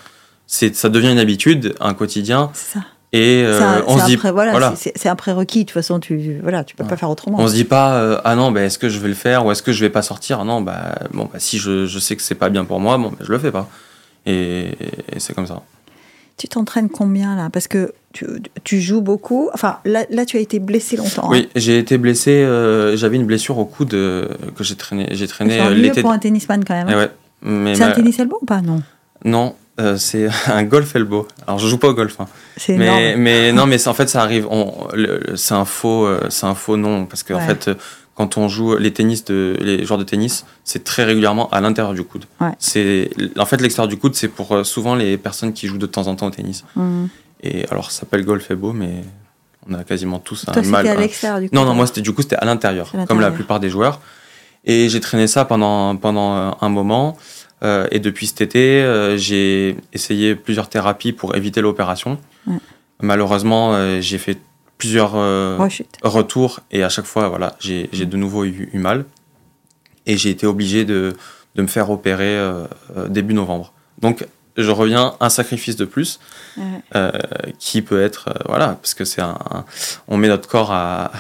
C'est ça devient une habitude, un quotidien. C'est ça. Et euh, on se dit, voilà, c'est un prérequis. De toute façon, tu voilà, tu peux pas faire autrement. On se dit pas, euh, ah non, bah, est-ce que je vais le faire ou est-ce que je vais pas sortir? Non, bah bon, bah, si je, je sais que c'est pas bien pour moi, bon, bah, je le fais pas. Et, c'est comme ça. Tu t'entraînes combien là? Parce que tu, tu, joues beaucoup. Enfin, là, là, tu as été blessé longtemps. Oui, hein. j'ai été blessé. Euh, j'avais une blessure au coude que j'ai traîné. J'ai traîné l'été. pour un tennisman quand même. Hein. Ouais, c'est un tennis elbow ou pas? Non. Non, euh, c'est un golf elbow. Alors je joue pas au golf, hein. mais, mais non, mais en fait ça arrive. C'est un faux, euh, c'est un faux nom parce qu'en en fait quand on joue les tennis de les joueurs de tennis, c'est très régulièrement à l'intérieur du coude. C'est en fait l'extérieur du coude, c'est pour euh, souvent les personnes qui jouent de temps en temps au tennis. Mmh. Et alors ça s'appelle golf elbow, mais on a quasiment tous un mal. à l'extérieur du coude. Non, non, moi c'était du coup c'était à l'intérieur, comme la plupart des joueurs. Et j'ai traîné ça pendant pendant un moment. Euh, et depuis cet été, euh, j'ai essayé plusieurs thérapies pour éviter l'opération. Malheureusement, euh, j'ai fait plusieurs retours et à chaque fois, voilà, j'ai de nouveau eu, mal. Et j'ai été obligé de, de, me faire opérer début novembre. Donc, je reviens un sacrifice de plus qui peut être, voilà, parce que c'est un, on met notre corps à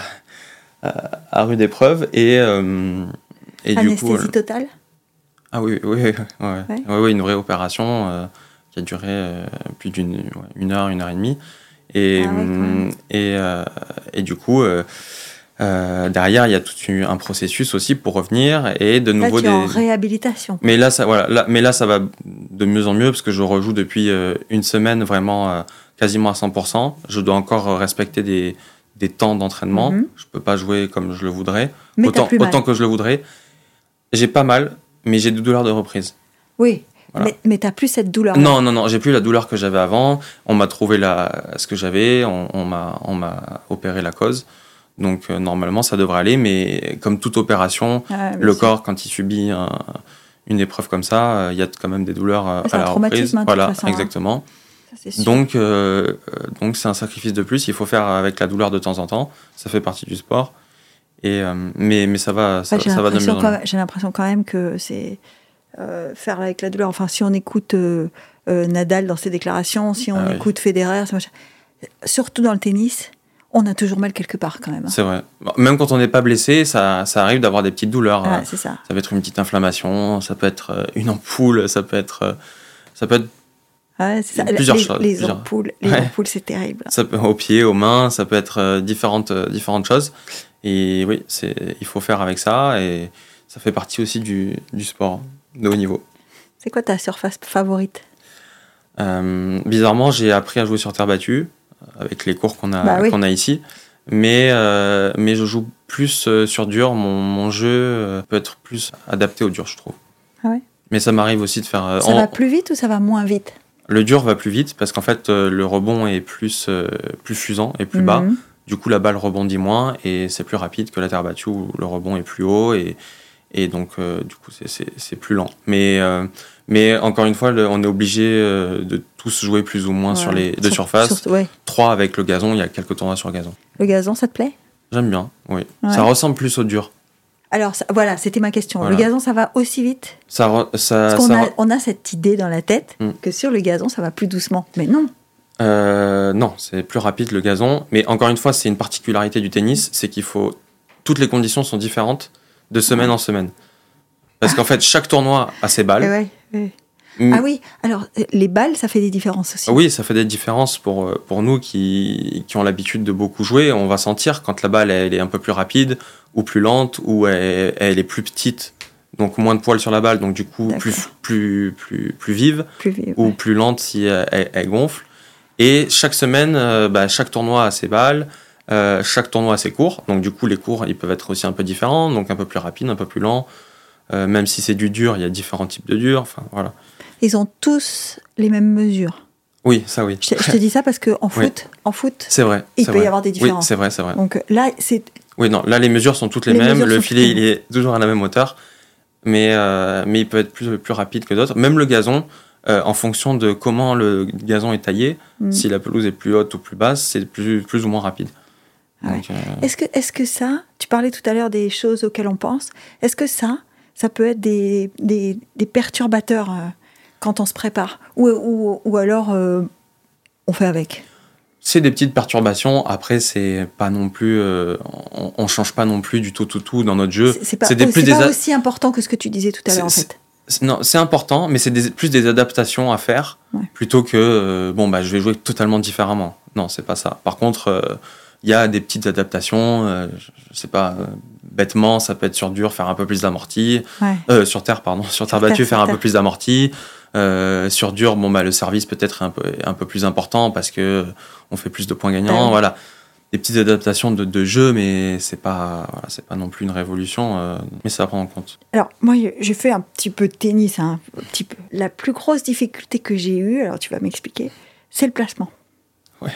à, rude épreuve. Et, et Anesthésie du coup, totale? Ah oui, oui, oui, ouais. Ouais. une vraie opération qui a duré plus d'une une heure, une heure et demie. Et, ah et, et, du coup, euh, derrière, il y a tout un processus aussi pour revenir et de nouveau là, tu des en réhabilitation. Mais là, ça, voilà, mais là, ça va de mieux en mieux parce que je rejoue depuis euh, une semaine vraiment euh, quasiment à 100%. Je dois encore respecter des, des temps d'entraînement. Je mhm. ne Je peux pas jouer comme je le voudrais, autant, autant que je le voudrais. J'ai pas mal, mais j'ai des douleurs de reprise. Oui. Mais, n'as plus cette douleur. Non, non, non, j'ai plus la douleur que j'avais avant. On m'a trouvé la, ce que j'avais, on, on m'a opéré la cause. Donc euh, normalement, ça devrait aller, mais comme toute opération, le corps, quand il subit une épreuve comme ça, euh, il y a quand même des douleurs euh, à la reprise. Hein, voilà, hein. exactement. donc, donc c'est un sacrifice de plus. Il faut faire avec la douleur de temps en temps. Ça fait partie du sport. Et mais, mais ça va, ça, va de mieux J'ai l'impression quand même que c'est faire avec la douleur. Enfin, si on écoute Nadal dans ses déclarations, si on ah écoute Federer, surtout dans le tennis, on a toujours mal quelque part quand même. Hein. C'est vrai. Même quand on n'est pas blessé, ça, ça arrive d'avoir des petites douleurs. Ah, c'est ça. Ça peut être une petite inflammation, ça peut être euh, une ampoule, ça peut être, euh, ça peut être ouais, ça. plusieurs les, choses. Les ampoules, les ampoules, c'est terrible. Ça peut aux pieds, aux mains, ça peut être euh, différentes, différentes choses. Et oui, il faut faire avec ça et ça fait partie aussi du, du sport de haut niveau. C'est quoi ta surface favorite? Bizarrement, j'ai appris à jouer sur terre battue avec les cours qu'on a, bah qu'on a ici. Mais, euh, mais je joue plus euh, sur dur. Mon, mon, jeu euh, peut être plus adapté au dur, je trouve. Ah ouais? Mais ça m'arrive aussi de faire. Ça va plus vite ou ça va moins vite? Le dur va plus vite parce qu'en fait, le rebond est plus, plus fusant et plus bas. Mhm. Du coup, la balle rebondit moins et c'est plus rapide que la terre battue où le rebond est plus haut et, et donc, du coup, c'est plus lent. Mais mais encore une fois, on est obligé euh, de tous jouer plus ou moins sur les deux surfaces. Trois avec le gazon, il y a quelques tournois sur gazon. Le gazon, ça te plaît? J'aime bien, oui. Ça ressemble plus au dur. Alors voilà, c'était ma question. Le gazon, ça va aussi vite? Ça, ça, Parce qu'on a, on a cette idée dans la tête hmm. que sur le gazon, ça va plus doucement. Mais non. Euh, non, c'est plus rapide le gazon. Mais encore une fois, c'est une particularité du tennis, c'est qu'il faut... Toutes les conditions sont différentes de semaine en semaine. Parce qu'en fait, chaque tournoi a ses balles. Mm. Ah oui, alors euh, les balles, ça fait des différences aussi. Oui, ça fait des différences pour, euh, pour nous qui, qui ont l'habitude de beaucoup jouer. On va sentir quand la balle elle est un peu plus rapide ou plus lente ou elle, elle est plus petite, donc moins de poils sur la balle, donc du coup plus, plus, plus, plus vive, ou plus lente si elle, gonfle. Et chaque semaine, euh, bah, chaque tournoi a ses balles. chaque tournoi a ses cours, donc du coup les cours ils peuvent être aussi un peu différents, donc un peu plus rapides, un peu plus lents, euh, même si c'est du dur, il y a différents types de dur. Enfin, voilà. Ils ont tous les mêmes mesures. Oui, ça oui. Je, te dis ça parce qu'en foot, en foot, c'est vrai. Il peut y avoir des différences. Oui, c'est vrai, c'est vrai. Donc là, c'est. Oui, non, là les mesures sont toutes les, mêmes. Le filet, il est toujours à la même hauteur, mais euh, mais il peut être plus plus rapide que d'autres. Même le gazon, euh, en fonction de comment le gazon est taillé, mm. si la pelouse est plus haute ou plus basse, c'est plus plus ou moins rapide. Ah est-ce que est-ce que ça, tu parlais tout à l'heure des choses auxquelles on pense. Est-ce que ça, ça peut être des, des, perturbateurs euh, quand on se prépare Ou, ou, ou alors euh, on fait avec? C'est des petites perturbations. Après, c'est pas non plus, euh, on, on, change pas non plus du tout, tout, tout dans notre jeu. C'est pas, aussi important que ce que tu disais tout à l'heure, en fait. Non, c'est important, mais c'est plus des adaptations à faire plutôt que bon bah je vais jouer totalement différemment. Non, c'est pas ça. Par contre, il y a des petites adaptations. je sais pas, bêtement, ça peut être sur dur, faire un peu plus d'amorti. Euh, sur terre, pardon. Sur, terre battue, faire un peu plus d'amorti. Euh, sur dur, bon, bah, le service peut être un peu, un peu plus important parce que on fait plus de points gagnants. Voilà. Des petites adaptations de, de jeu, mais c'est pas, voilà, c'est pas non plus une révolution, euh, mais ça prend en compte. Alors, moi, j'ai fait un petit peu de tennis, hein, un petit peu. La plus grosse difficulté que j'ai eue, alors tu vas m'expliquer, c'est le placement. Ouais.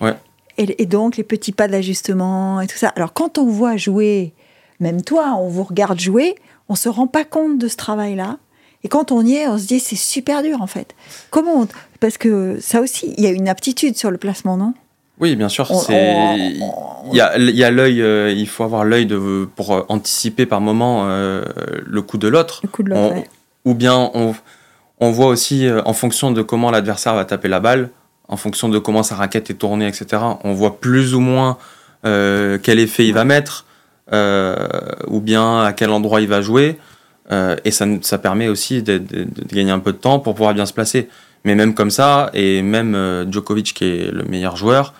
Ouais. Et, donc les petits pas d'ajustement et tout ça. Alors quand on voit jouer, même toi, on vous regarde jouer, on se rend pas compte de ce travail-là. Et quand on y est, on se dit c'est super dur en fait. Comment Parce que ça aussi, il y a une aptitude sur le placement, non? Oui, bien sûr. Il y a, y a l'œil, euh, il faut avoir l'œil pour euh, anticiper par moment euh, le coup de l'autre. Le coup de l'autre. Ou bien on, on voit aussi, en fonction de comment l'adversaire va taper la balle, en fonction de comment sa raquette est tournée, etc., on voit plus ou moins quel effet il va mettre, ou bien à quel endroit il va jouer. Et ça, ça permet aussi de, gagner un peu de temps pour pouvoir bien se placer. Mais même comme ça, et même Djokovic, qui est le meilleur joueur,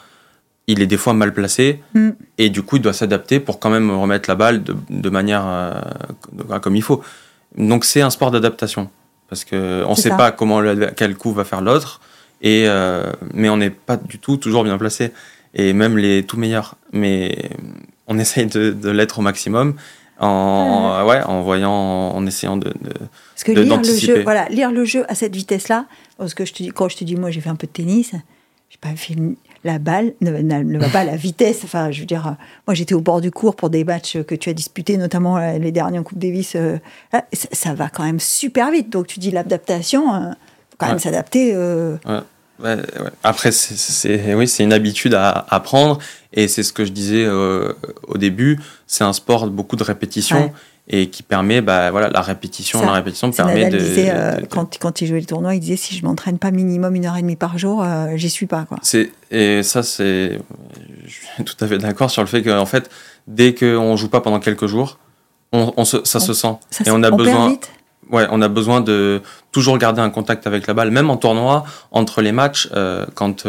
il est des fois mal placé mm. et du coup il doit s'adapter pour quand même remettre la balle de, manière euh, comme il faut. Donc c'est un sport d'adaptation parce que on ne sait pas comment quel coup va faire l'autre et euh, mais on n'est pas du tout toujours bien placé et même les tout meilleurs. Mais on essaye de, l'être au maximum en ouais. en voyant en essayant de, parce que lire le jeu voilà lire le jeu à cette vitesse là parce que je te dis quand je te dis moi j'ai fait un peu de tennis j'ai pas fait la balle ne, va pas à la vitesse. Enfin, je veux dire, moi j'étais au bord du cours pour des matchs que tu as disputés, notamment euh, les derniers en Coupe Davis. Euh, ça, va quand même super vite. Donc tu dis l'adaptation, euh, faut quand même s'adapter. Après, c'est oui, c'est une habitude à apprendre et c'est ce que je disais au début. C'est un sport beaucoup de répétition et qui permet bah, voilà, la répétition. la répétition permet de, disait, euh, Quand, quand il jouait le tournoi, il disait si je m'entraîne pas minimum une heure et demie par jour, euh, j'y suis pas. Quoi. Et ça, c'est. Je suis tout à fait d'accord sur le fait qu'en fait, dès qu'on joue pas pendant quelques jours, on, on se, ça se sent. et on a besoin. Ouais, on a besoin de toujours garder un contact avec la balle, même en tournoi, entre les matchs, euh, quand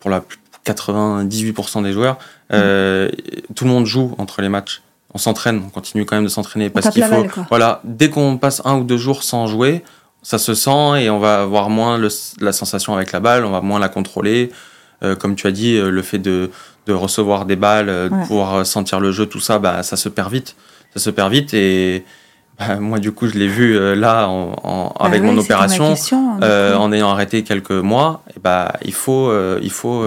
pour la 98% des joueurs, mmh. tout le monde joue entre les matchs on s'entraîne, on continue quand même de s'entraîner parce qu'il faut. voilà, dès qu'on passe un ou deux jours sans jouer, ça se sent et on va avoir moins la sensation avec la balle, on va moins la contrôler. Euh, comme tu as dit, euh, le fait de, recevoir des balles, euh, de pouvoir sentir le jeu, tout ça, bah, ça se perd vite. Ça se perd vite et bah, moi, du coup, je l'ai vu là en, bah avec mon opération, en ayant arrêté quelques mois. Et bah, il faut, il faut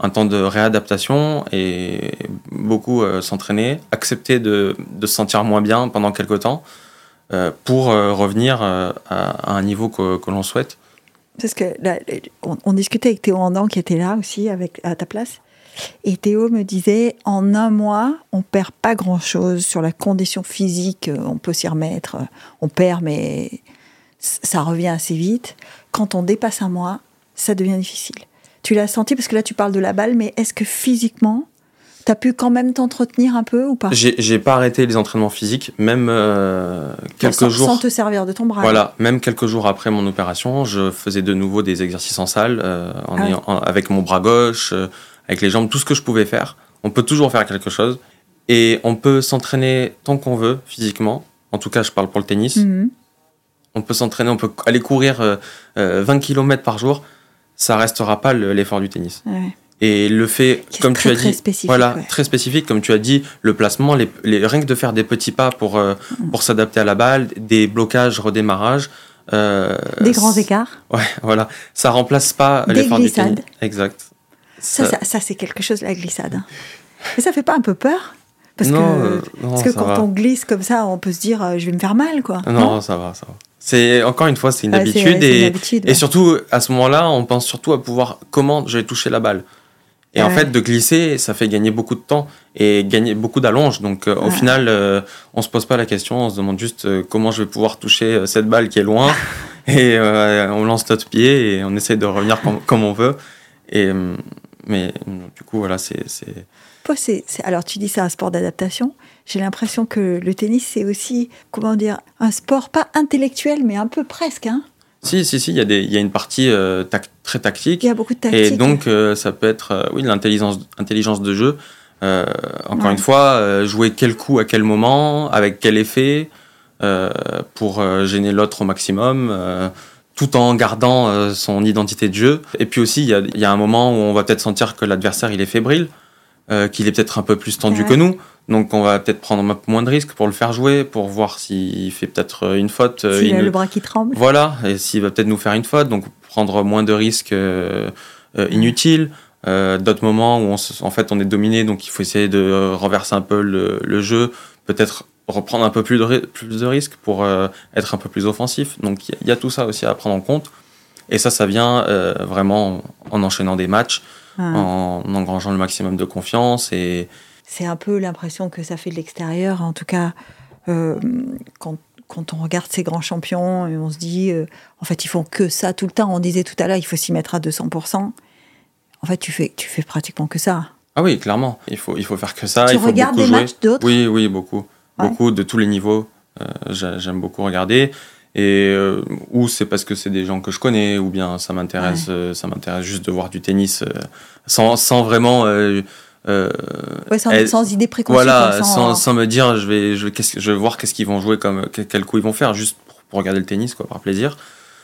un temps de réadaptation et beaucoup euh, s'entraîner, accepter de, de, se sentir moins bien pendant quelques temps euh, pour euh, revenir à, un niveau que, que l'on souhaite. Parce que on, discutait avec Théo Andan qui était là aussi avec, à ta place. Et Théo me disait, en un mois, on perd pas grand-chose sur la condition physique, on peut s'y remettre, on perd, mais ça revient assez vite. Quand on dépasse un mois, ça devient difficile. Tu l'as senti parce que là tu parles de la balle, mais est-ce que physiquement, tu as pu quand même t'entretenir un peu ou pas? J'ai pas arrêté les entraînements physiques, même euh, quelques jours. Sans te servir de ton bras. Voilà, même quelques jours après mon opération, je faisais de nouveau des exercices en salle, euh, ah avec mon bras gauche, euh, avec les jambes, tout ce que je pouvais faire. On peut toujours faire quelque chose. Et on peut s'entraîner tant qu'on veut physiquement. En tout cas, je parle pour le tennis. Mhm. On peut s'entraîner, on peut aller courir 20 km par jour ça restera pas l'effort du tennis. Et le fait, comme tu as dit, voilà, très spécifique, comme tu as dit, le placement, les, rien que de faire des petits pas pour, euh, mm. pour s'adapter à la balle, des blocages, redémarrage. Euh, des grands écarts. Ouais, voilà. Ça remplace pas l'effort du tennis. Exact. Ça, ça, c'est quelque chose, la glissade. Hein. Mais ça fait pas un peu peur? Parce que, euh, parce que quand on glisse comme ça, on peut se dire je vais me faire mal, quoi. Non, ça va, ça va. C'est encore une fois, c'est une, habitude et, et surtout à ce moment-là, on pense surtout à pouvoir comment je vais toucher la balle. Et en fait, de glisser, ça fait gagner beaucoup de temps et gagner beaucoup d'allonge. Donc euh, au final, euh, on se pose pas la question, on se demande juste euh, comment je vais pouvoir toucher cette balle qui est loin. et on lance notre pied et on essaie de revenir comme, on veut. Et mais du coup, voilà, c'est c'est, alors tu dis c'est un sport d'adaptation. J'ai l'impression que le tennis, c'est aussi, comment dire, un sport pas intellectuel, mais un peu presque. Hein si, si, si, il y, a des, y a une partie euh, très tactique. Il y a beaucoup de tactique. Et donc, euh, ça peut être, euh, oui, l'intelligence intelligence de jeu. encore une fois, jouer quel coup à quel moment, avec quel effet, pour gêner l'autre au maximum tout en gardant son identité de jeu. Et puis aussi, il y a, y a, un moment où on va peut-être sentir que l'adversaire il est fébrile. Euh, qu'il est peut-être un peu plus tendu que nous. Donc on va peut-être prendre moins de risques pour le faire jouer, pour voir s'il fait peut-être euh, une faute. Euh, s'il a le bras qui tremble. Voilà, et s'il va peut-être nous faire une faute, donc prendre moins de risques inutiles. D'autres moments où on en fait on est dominé, donc il faut essayer de renverser un peu le, jeu, peut-être reprendre un peu plus de, plus de risques pour être un peu plus offensif. Donc il y, a tout ça aussi à prendre en compte. Et ça, ça vient vraiment en enchaînant des matchs. Ah. en engrangeant le maximum de confiance. Et... C'est un peu l'impression que ça fait de l'extérieur, en tout cas, euh, quand, quand, on regarde ces grands champions et on se dit, euh, en fait, ils font que ça tout le temps. On disait tout à l'heure, il faut s'y mettre à 200%. En fait, tu fais, tu fais pratiquement que ça. Ah oui, clairement. Il faut, il faut faire que ça. Tu il faut regardes des matchs d'autres Oui, oui, beaucoup. Beaucoup, de tous les niveaux. J'aime beaucoup regarder. Et ou c'est parce que c'est des gens que je connais, ou bien ça m'intéresse, ça m'intéresse juste de voir du tennis sans, sans vraiment euh, sans, idée préconçue. Voilà, sans, sans, me dire, je vais, je vais, je vais voir qu'est-ce qu'ils vont jouer, comme, quel coup ils vont faire, juste pour, regarder le tennis, quoi, par plaisir.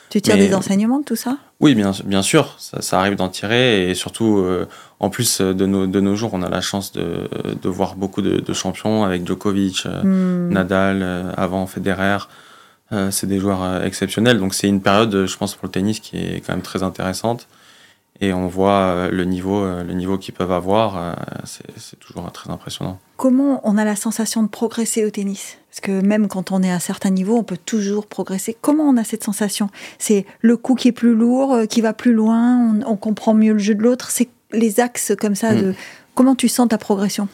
Tu tires des enseignements de tout ça? Oui, bien, bien sûr, ça, ça arrive d'en tirer, et surtout, euh, en plus de nos, de nos jours, on a la chance de, de voir beaucoup de, champions avec Djokovic, euh, hmm. Nadal, avant Federer. c'est des joueurs exceptionnels, donc c'est une période, je pense, pour le tennis qui est quand même très intéressante et on voit euh, le niveau, euh, le niveau qu'ils peuvent avoir. Euh, c'est toujours très impressionnant. Comment on a la sensation de progresser au tennis? Parce que même quand on est à certains niveaux, on peut toujours progresser. Comment on a cette sensation? C'est le coup qui est plus lourd, qui va plus loin, on, comprend mieux le jeu de l'autre? C'est les axes comme ça de. Hmm. Comment tu sens ta progression?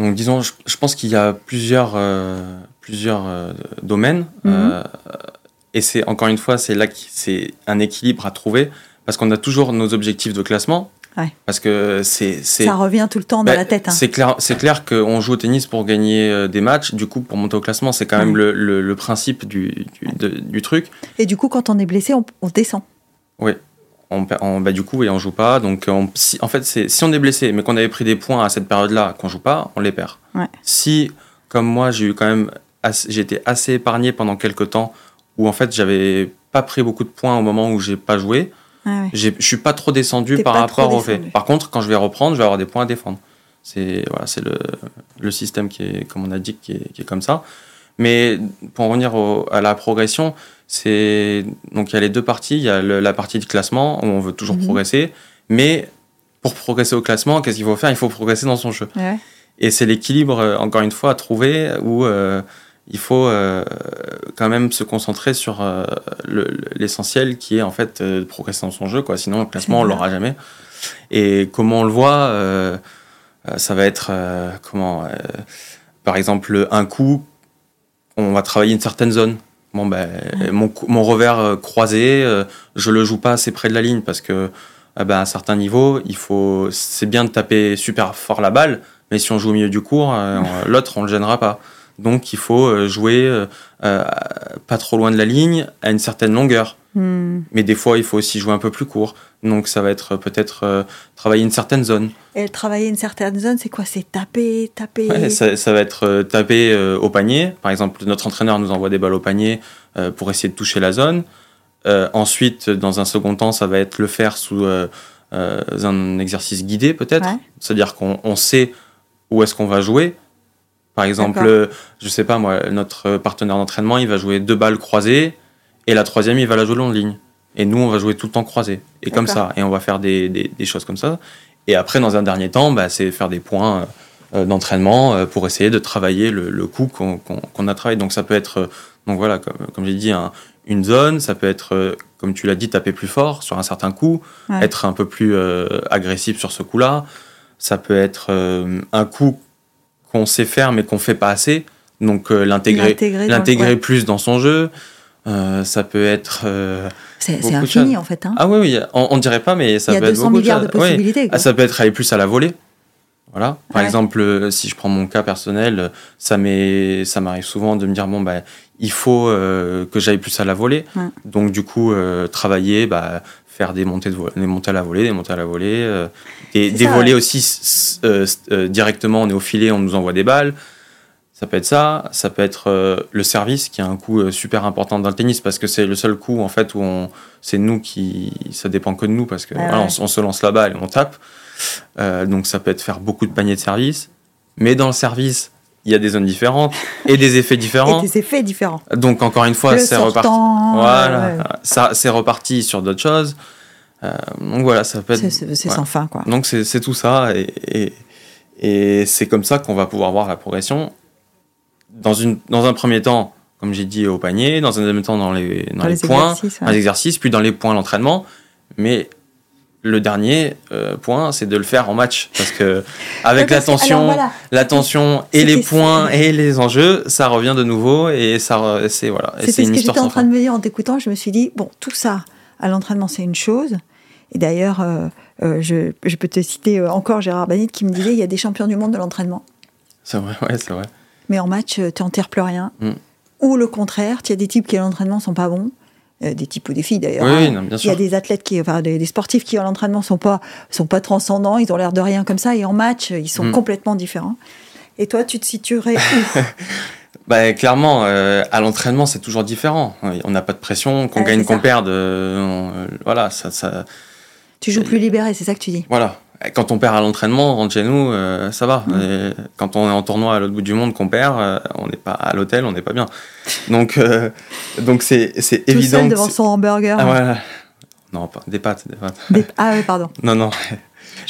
Donc disons, je, pense qu'il y a plusieurs, plusieurs domaines. Mhm. et c'est encore une fois, c'est là c'est un équilibre à trouver parce qu'on a toujours nos objectifs de classement. Parce que c'est, Ça revient tout le temps dans ben, la tête. Hein. C'est clair, c'est clair qu'on joue au tennis pour gagner euh, des matchs. Du coup, pour monter au classement, c'est quand même le, le, principe du, du, du, truc. Et du coup, quand on est blessé, on, descend. Oui. On, on, bah, du coup, et on joue pas. Donc, si, en fait, c'est, si on est blessé, mais qu'on avait pris des points à cette période-là, qu'on joue pas, on les perd. Si, comme moi, j'ai eu quand même, j'ai été assez épargné pendant quelques temps, où en fait, j'avais pas pris beaucoup de points au moment où j'ai pas joué. Ah je suis pas trop descendu par rapport au fait. Par contre, quand je vais reprendre, je vais avoir des points à défendre. C'est voilà, c'est le, le, système qui est, comme on a dit, qui est, qui est comme ça. Mais pour en revenir à la progression, c'est donc il y a les deux parties. Il y a la partie de classement où on veut toujours mhm. progresser, mais pour progresser au classement, qu'est-ce qu'il faut faire? Il faut progresser dans son jeu. Et c'est l'équilibre, euh, encore une fois, à trouver où euh, il faut euh, quand même se concentrer sur euh, l'essentiel qui est en fait de progresser dans son jeu. Quoi. Sinon, le classement, on l'aura jamais. Et comment on le voit, ça va être comment Par exemple, un coup, on va travailler une certaine zone. Bon, ben, mon, mon, revers croisé, je le joue pas assez près de la ligne parce que ben, à un certain niveau, il faut, c'est bien de taper super fort la balle, mais si on joue au milieu du cours, l'autre, on le gênera pas. Donc il faut euh, jouer euh, euh, pas trop loin de la ligne, à une certaine longueur. Hmm. Mais des fois, il faut aussi jouer un peu plus court. Donc ça va être peut-être travailler une certaine zone. Et travailler une certaine zone, c'est quoi? C'est taper, taper? Ça, va être taper au panier. Par exemple, notre entraîneur nous envoie des balles au panier pour essayer de toucher la zone. ensuite, dans un second temps, ça va être le faire sous un exercice guidé peut-être. C'est-à-dire qu'on sait où est-ce qu'on va jouer par exemple, je sais pas moi, notre partenaire d'entraînement, il va jouer deux balles croisées et la troisième, il va la jouer long ligne. Et nous, on va jouer tout le temps croisé. Et comme ça. Et on va faire des, des, choses comme ça. Et après, dans un dernier temps, bah, c'est faire des points euh, d'entraînement euh, pour essayer de travailler le, le coup qu'on a travaillé. Donc ça peut être, euh, donc voilà, comme, comme j'ai dit, une zone. Ça peut être, comme tu l'as dit, taper plus fort sur un certain coup, être un peu plus agressif sur ce coup-là. Ça peut être un coup qu'on sait faire mais qu'on fait pas assez. Donc euh, l'intégrer, l'intégrer plus dans son jeu. Euh, ça peut être. Euh, c'est infini en fait. Hein. Ah oui, oui, on, dirait pas, mais ça peut être beaucoup milliards de, possibilités. Ah, ça peut être aller plus à la volée. Voilà. Par exemple, si je prends mon cas personnel, ça m'arrive souvent de me dire bon bah il faut que j'aille plus à la volée. Donc du coup travailler, bah, faire des montées, de des montées à la volée, des montées à la volée, euh, des, volées aussi euh, euh, directement, on est au filet, on nous envoie des balles. Ça peut être ça, ça peut être le service qui a un coût super important dans le tennis parce que c'est le seul coup en fait où on, c'est nous qui, ça dépend que de nous parce que ah on, se lance la balle et on tape. donc ça peut être faire beaucoup de paniers de service, mais dans le service, il y a des zones différentes et des effets différents. et des effets différents. Donc encore une fois, c'est reparti. Voilà, ça c'est reparti sur d'autres choses. Euh, donc voilà, ça peut être. C'est sans fin quoi. Donc c'est tout ça et, et, c'est comme ça qu'on va pouvoir voir la progression. Dans, une, dans un premier temps, comme j'ai dit, au panier, dans un deuxième temps, dans les, dans, les, points, dans les exercices, puis dans les points, l'entraînement. Mais le dernier euh, point, c'est de le faire en match parce que avec l'attention, l'attention et les points et les enjeux, ça revient de nouveau et ça, c'est voilà. C'est ce que j'étais en train de me dire en t'écoutant. Je me suis dit bon, tout ça à l'entraînement, c'est une chose. Et d'ailleurs, euh, je, je, peux te citer encore Gérard Banit qui me disait il y a des champions du monde de l'entraînement. C'est vrai, ouais, c'est vrai. Mais en match, tu n'enterres plus rien. Mm. Ou le contraire, il y a des types qui à l'entraînement sont pas bons. Des types ou des filles d'ailleurs. Oui, hein. Il y a des athlètes qui, enfin, des, sportifs qui à l'entraînement sont pas, sont pas transcendants, ils ont l'air de rien comme ça, et en match, ils sont mm. complètement différents. Et toi, tu te situerais où bah, Clairement, euh, à l'entraînement, c'est toujours différent. On n'a pas de pression, qu'on gagne, qu'on perde. Euh, voilà, ça, ça, Tu joues plus libéré, c'est ça que tu dis? Voilà. Quand on perd à l'entraînement, on rentre chez nous, euh, ça va. Mmh. quand on est en tournoi à l'autre bout du monde, qu'on perd, on n'est pas à l'hôtel, on n'est pas bien. Donc, donc c'est, c'est Tout évident. Seul devant son hamburger. Ah. Non, pas, des pâtes, des pâtes. Ah oui, pardon. non, non.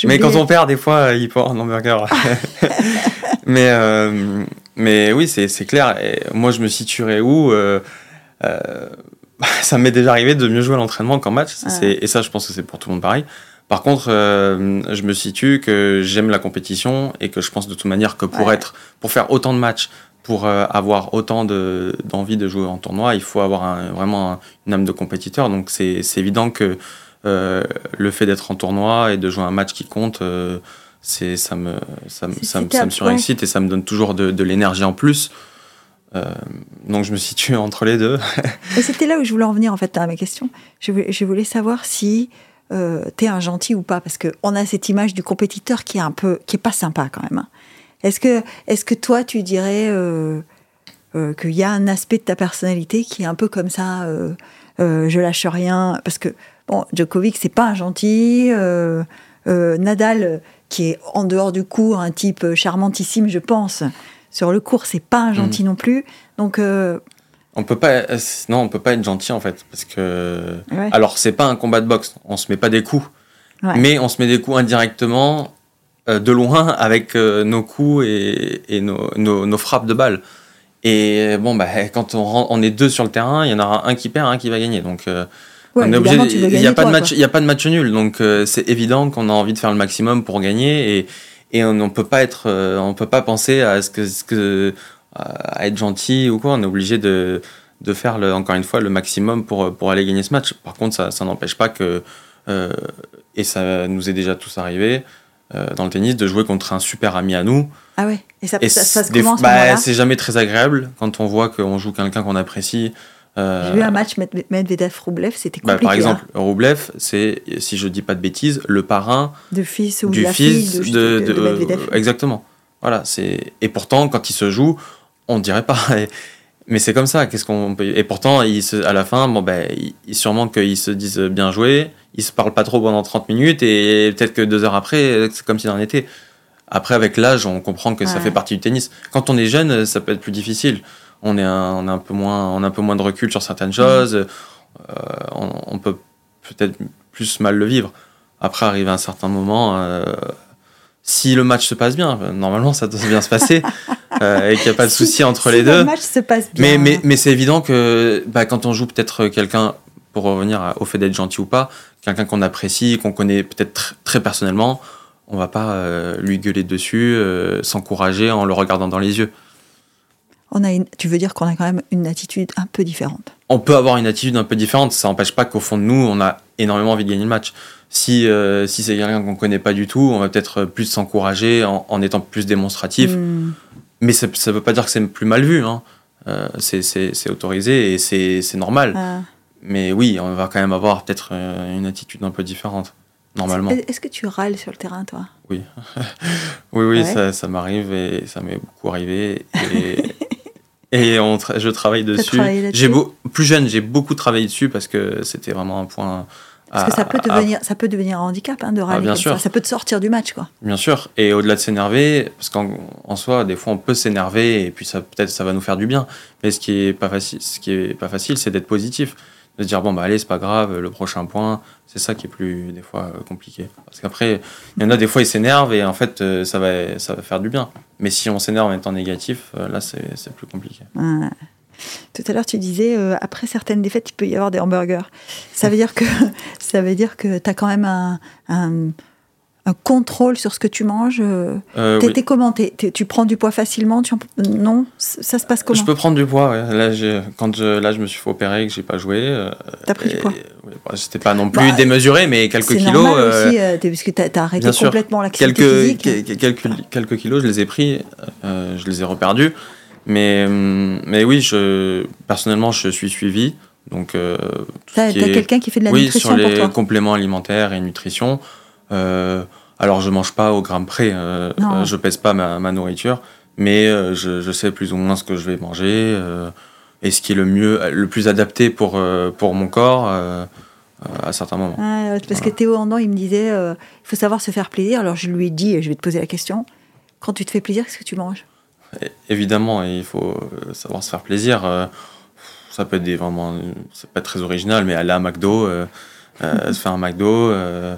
Mais quand on perd, des fois, il faut un hamburger. mais, euh, mais oui, c'est clair. Et moi, je me situerais où euh, euh, Ça m'est déjà arrivé de mieux jouer à l'entraînement qu'en match. Et ça, je pense que c'est pour tout le monde pareil. Par contre, je me situe que j'aime la compétition et que je pense de toute manière que pour être, pour faire autant de matchs, pour avoir autant d'envie de, jouer en tournoi, il faut avoir vraiment une âme de compétiteur. Donc c'est évident que le fait d'être en tournoi et de jouer un match qui compte, c'est ça me ça, ça, me surexcite et ça me donne toujours de, l'énergie en plus. Euh, donc je me situe entre les deux. et c'était là où je voulais en venir en fait à ma question. Je voulais, je voulais savoir si euh, tu es un gentil ou pas parce que on a cette image du compétiteur qui est un peu qui est pas sympa quand même. Hein. Est-ce que est-ce que toi tu dirais euh, qu'il y a un aspect de ta personnalité qui est un peu comme ça je lâche rien? Parce que bon Djokovic c'est pas un gentil Nadal qui est en dehors du cours un type charmantissime, je pense. Sur le cours, c'est pas un gentil mm. non plus. Donc. Euh, on peut pas, non, on peut pas être gentil en fait, parce que. Alors, c'est pas un combat de boxe, on se met pas des coups, mais on se met des coups indirectement, euh, de loin, avec euh, nos coups et, nos, frappes de balles. Et bon, bah, quand on, on, est deux sur le terrain, il y en aura un qui perd, un qui va gagner. Donc, il n'y a, pas de match, il a pas de match nul, donc euh, c'est évident qu'on a envie de faire le maximum pour gagner et, et on ne peut pas être, euh, on peut pas penser à ce que, ce que à être gentil ou quoi. On est obligé de, de faire le, encore une fois le maximum pour, pour aller gagner ce match. Par contre, ça, ça n'empêche pas que euh, et ça nous est déjà tous arrivé dans le tennis de jouer contre un super ami à nous. Ah ouais. Et ça, ça, se commence bah, C'est jamais très agréable quand on voit qu'on joue quelqu'un qu'on apprécie euh, J'ai eu un match Medvedev-Roublev, c'était compliqué. Bah, par exemple, hein. Roublev, c'est, si je dis pas de bêtises, le parrain de fils ou du de fils fille de, de, Medvedev. exactement. Voilà, c'est et pourtant quand il se joue, on dirait pas. Mais c'est comme ça. Qu'est-ce qu'on peut... Et pourtant, se... à la fin, bon ben, sûrement qu'ils se disent bien joué. Ils se parlent pas trop pendant 30 minutes et peut-être que deux heures après, c'est comme si en était. Après, avec l'âge, on comprend que ça fait partie du tennis. Quand on est jeune, ça peut être plus difficile on, est un, a un peu moins, on a un peu moins de recul sur certaines choses. Euh, on, peut peut-être plus mal le vivre. Après, arrive à un certain moment, euh, si le match se passe bien, normalement ça doit bien se passer euh, et qu'il n'y a pas de souci entre les deux. Le match se passe bien. Mais, mais, c'est évident que bah, quand on joue peut-être quelqu'un, pour revenir au fait d'être gentil ou pas, quelqu'un qu'on apprécie, qu'on connaît peut-être très personnellement, on va pas lui gueuler dessus, s'encourager en le regardant dans les yeux on a tu veux dire qu'on a quand même une attitude un peu différente On peut avoir une attitude un peu différente, ça n'empêche pas qu'au fond de nous, on a énormément envie de gagner le match. Si, euh, si c'est quelqu'un qu'on ne connaît pas du tout, on va peut-être plus s'encourager en, étant plus démonstratif. Hmm. Mais ça ne veut pas dire que c'est plus mal vu. Hein. Euh, c'est autorisé et c'est normal. Ah. Mais oui, on va quand même avoir peut-être euh, une attitude un peu différente, normalement. Est-ce que tu râles sur le terrain, toi? Oui. oui, oui, ça, ça m'arrive et ça m'est beaucoup arrivé. Et Et on je travaille dessus. J'ai plus jeune, j'ai beaucoup travaillé dessus parce que c'était vraiment un point. Parce que ça peut, devenir, ça peut devenir un handicap hein, de râler ah, bien sûr. Ça. ça. peut te sortir du match. Quoi. Bien sûr. Et au-delà de s'énerver, parce qu'en soi, des fois, on peut s'énerver et puis ça peut-être ça va nous faire du bien. Mais ce qui est pas facile, ce qui est pas facile, c'est d'être positif de se dire bon bah allez c'est pas grave le prochain point c'est ça qui est plus des fois euh, compliqué parce qu'après il y en a des fois ils s'énervent et en fait euh, ça va ça va faire du bien mais si on s'énerve en étant négatif euh, là c'est plus compliqué tout à l'heure tu disais après certaines défaites il peut y avoir des hamburgers ça veut dire que ça veut dire que tu as quand même un, un un contrôle sur ce que tu manges euh, euh T'es comment? Tu prends du poids facilement? Tu Non? Ça se passe comment? Je peux prendre du poids, ouais. Là, quand je, là, je me suis fait opérer et que j'ai pas joué. Euh, T'as pris du poids? c'était pas non plus bah, démesuré, mais quelques kilos. Normal aussi, parce que tu as, arrêté complètement l'activité quelques, physique. Quelques, quelques kilos, je les ai pris, je les ai reperdus. Mais, hum, mais oui, je, personnellement, je suis suivi. Donc, euh, t'as, quelqu'un qui fait de la nutrition Oui, sur les compléments alimentaires et nutrition. Euh, alors, je mange pas au gramme près. Euh, euh je pèse pas ma, ma nourriture, mais euh, je, je, sais plus ou moins ce que je vais manger et ce qui est le mieux, le plus adapté pour pour mon corps. à certains moments. Ah, parce que Théo Andon, il me disait, il faut savoir se faire plaisir. Alors je lui ai dit, je vais te poser la question, quand tu te fais plaisir, qu'est-ce que tu manges? Évidemment, il faut savoir se faire plaisir ça peut être des vraiment, c'est pas très original, mais aller à McDo, euh, euh, se faire un McDo, euh,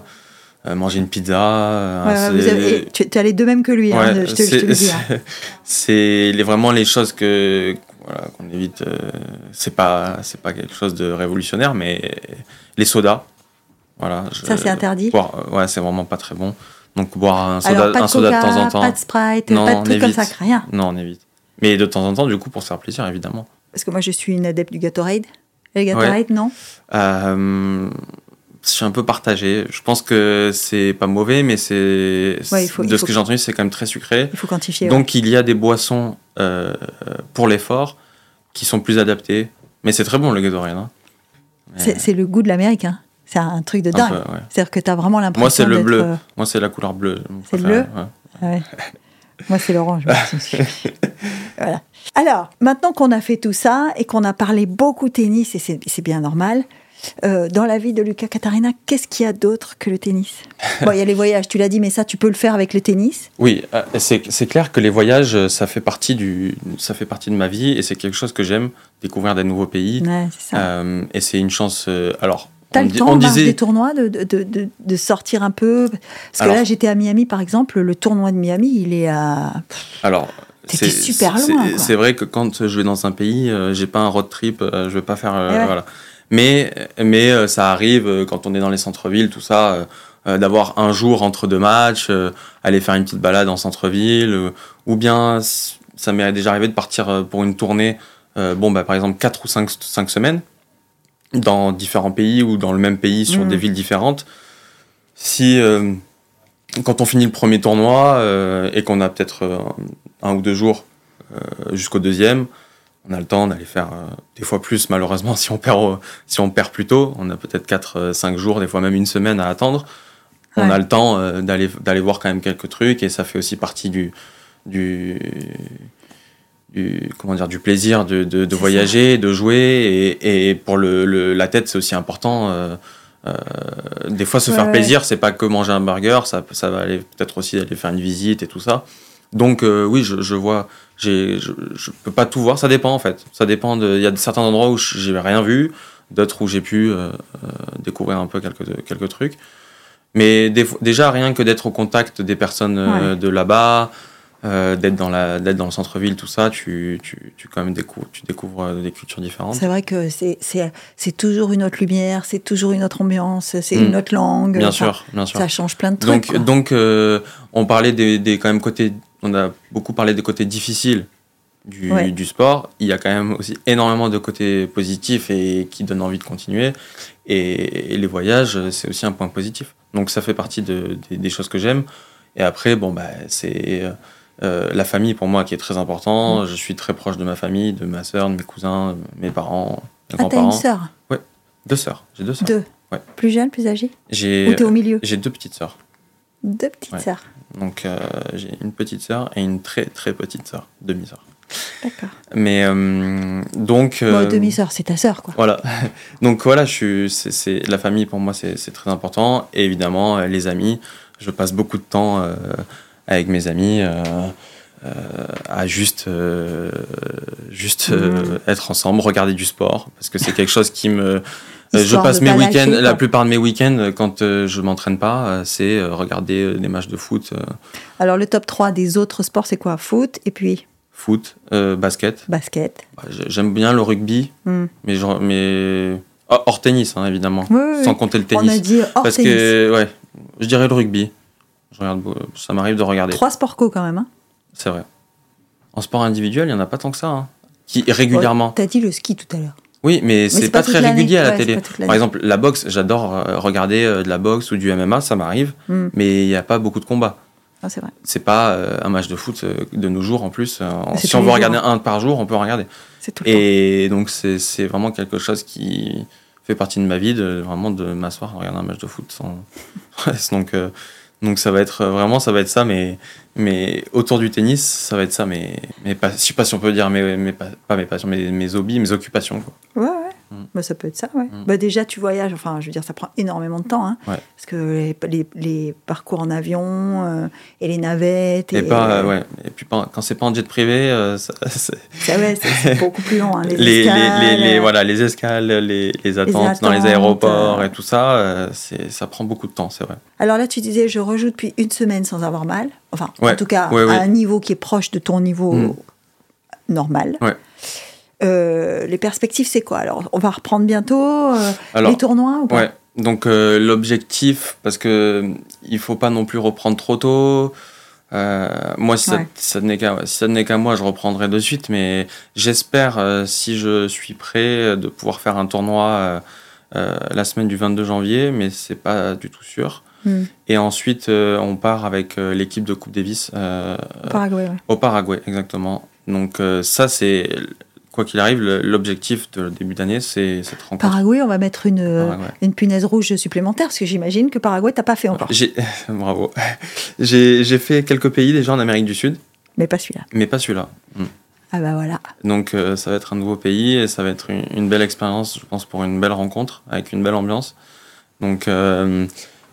manger une pizza. tu es allé de même que lui, hein, je, te, je, te, le dis. Hein. C'est vraiment les choses que voilà, qu'on évite. c'est pas c'est pas quelque chose de révolutionnaire, mais les sodas. Voilà, ça c'est interdit? ouais, c'est vraiment pas très bon. Donc boire un soda, un soda de temps en temps. Pas de Sprite, pas de trucs comme ça, rien. Non, on évite. Mais de temps en temps, du coup, pour se faire plaisir, évidemment. Parce que moi, je suis une adepte du Gatorade. Le Gatorade, non? Euh, Je suis un peu partagé. Je pense que c'est pas mauvais, mais c'est de ce que j'ai entendu, c'est quand même très sucré. Il faut quantifier. Donc, il y a des boissons euh, pour l'effort qui sont plus adaptées. Mais c'est très bon le Gatorade. Hein. C'est le goût de l'Amérique. C'est un truc de dingue. C'est-à-dire que tu as vraiment l'impression. Moi, c'est le bleu. Euh, moi, c'est la couleur bleue. C'est le bleu ouais. Moi, c'est l'orange. voilà. Alors, maintenant qu'on a fait tout ça et qu'on a parlé beaucoup tennis, et c'est bien normal, euh, dans la vie de Lucas Katarina, qu'est-ce qu'il y a d'autre que le tennis? Bon, il y a les voyages, tu l'as dit, mais ça, tu peux le faire avec le tennis? Oui, euh, c'est clair que les voyages, ça fait, partie du, ça fait partie de ma vie et c'est quelque chose que j'aime, découvrir des nouveaux pays. Ouais, ça. Euh, et c'est une chance. alors, T'as le temps, on disait... des tournois, de, de, de, de, sortir un peu? Parce que là, j'étais à Miami, par exemple, le tournoi de Miami, il est à... Alors, c'est super loin. C'est vrai que quand je vais dans un pays, euh, j'ai pas un road trip, euh, je vais pas faire... Euh, eh voilà. Mais, mais ça arrive, quand on est dans les centres-villes, tout ça, d'avoir un jour entre deux matchs, aller faire une petite balade en centre-ville, ou bien, ça m'est déjà arrivé de partir pour une tournée, bon, bah, par exemple, 4 ou 5, 5 semaines, dans différents pays ou dans le même pays sur mmh. des villes différentes. Si euh, quand on finit le premier tournoi euh, et qu'on a peut-être euh, un ou deux jours jusqu'au deuxième, on a le temps d'aller faire des fois plus malheureusement si on perd si on perd plus tôt, on a peut-être 4 5 jours, des fois même une semaine à attendre. On a le temps d'aller d'aller voir quand même quelques trucs et ça fait aussi partie du du du, comment dire, du plaisir de, de, voyager, de jouer. Et, et pour le, la tête, c'est aussi important. Euh, euh, des fois, se faire plaisir, c'est pas que manger un burger, ça, ça va aller peut-être aussi aller faire une visite et tout ça. Donc euh, oui, je, je vois, je, je peux pas tout voir, ça dépend en fait. Ça dépend il y a certains endroits où j'ai rien vu, d'autres où j'ai pu découvrir un peu quelques, quelques trucs. Mais déjà, rien que d'être au contact des personnes de là-bas, euh, d'être dans la d'être dans le centre-ville tout ça tu, tu, tu quand même découvres tu découvres euh, des cultures différentes. C'est vrai que c'est c'est toujours une autre lumière c'est toujours une autre ambiance c'est une mm. autre langue. Bien sûr bien sûr. ça change plein de trucs donc donc euh, on parlait des, des, quand même côtés on a beaucoup parlé des côtés difficiles du, du, sport. Il y a quand même aussi énormément de côtés positifs et qui donnent envie de continuer. Et, les voyages c'est aussi un point positif. Donc ça fait partie de, des, des choses que j'aime. Et après bon bah c'est euh, la famille pour moi qui est très important. Mm. Je suis très proche de ma famille, de ma sœur, de mes cousins, de mes parents, mes ah, grands-parents. T'as une sœur Oui, deux sœurs. J'ai deux sœurs. Deux. Ouais. Plus jeunes, plus âgées J'ai. Ou t'es au milieu J'ai deux petites sœurs. Deux petites sœurs. Donc euh, j'ai une petite sœur et une très très petite sœur, demi-sœur. D'accord. Mais euh, donc. Bon, demi-sœur, c'est ta sœur, quoi. Voilà. donc voilà, je suis, c'est, la famille pour moi, c'est, très important. Et évidemment, les amis. Je passe beaucoup de temps avec mes amis euh, euh, à juste, euh, juste mmh. être ensemble, regarder du sport, parce que c'est quelque chose qui me... je passe mes week-ends, la plupart de mes week-ends, quand je m'entraîne pas, c'est regarder des matchs de foot. Alors, le top 3 des autres sports, c'est quoi? Foot et puis? Foot, basket. Basket. Bah, j'aime bien le rugby, mmh. mais, genre, mais... Ah, hors tennis, hein, évidemment, sans compter le tennis. On a dit hors Parce tennis. que, ouais, je dirais le rugby. Je regarde, ça m'arrive de regarder. Trois sports co quand même. Hein. C'est vrai. En sport individuel, il n'y en a pas tant que ça. Hein. Qui régulièrement. T'as dit le ski tout à l'heure. Oui, mais c'est pas, pas très régulier à la télé. Par exemple, la boxe, j'adore euh, regarder euh, de la boxe ou du MMA, ça m'arrive, hmm. mais il n'y a pas beaucoup de combats. Ah, c'est vrai. C'est pas euh, un match de foot de nos jours en plus. si on veut regarder un par jour, on peut regarder. Tout Et donc c'est vraiment quelque chose qui fait partie de ma vie, de, vraiment de m'asseoir, regarder un match de foot. Sans... donc donc ça va être vraiment ça va être ça, mais mais autour du tennis, ça va être ça, mais, mais pas, je sais pas si on peut dire, mais, mais pas, pas mes passions, mais mes hobbies, mes occupations. Quoi. Ouais, ouais. Mm. Bah, ça peut être ça, ouais. Mm. Bah, déjà, tu voyages, enfin, je veux dire, ça prend énormément de temps, hein, parce que les, les, parcours en avion euh, et les navettes. Et, pas, ouais. et puis quand c'est pas en jet privé, euh, ça, c'est beaucoup plus long. Hein, les, escales, les, voilà, les escales, les, les attentes, dans les aéroports euh. et tout ça, ça prend beaucoup de temps, c'est vrai. Alors là, tu disais, je rejoue depuis une semaine sans avoir mal. Enfin, en tout cas, à un niveau qui est proche de ton niveau mm. normal. Euh, les perspectives, c'est quoi Alors, on va reprendre bientôt euh, les tournois ou pas ouais. Donc, euh, l'objectif, parce que il faut pas non plus reprendre trop tôt. moi, si ça, n'est qu'à si moi, je reprendrai de suite. Mais j'espère, si je suis prêt, de pouvoir faire un tournoi la semaine du 22 janvier, mais c'est pas du tout sûr. Hmm. Et ensuite, on part avec l'équipe de Coupe Davis. au Paraguay, Au Paraguay, exactement. Donc, ça, c'est quoi qu'il arrive, l'objectif de début d'année, c'est cette rencontre. Paraguay, on va mettre une, une punaise rouge supplémentaire, parce que j'imagine que Paraguay, t'as pas fait encore. Bravo. J'ai fait quelques pays déjà en Amérique du Sud. Mais pas celui-là. Mais pas celui-là. Hmm. Ah bah voilà. Donc euh, ça va être un nouveau pays et ça va être une, belle expérience, je pense, pour une belle rencontre, avec une belle ambiance. Donc euh,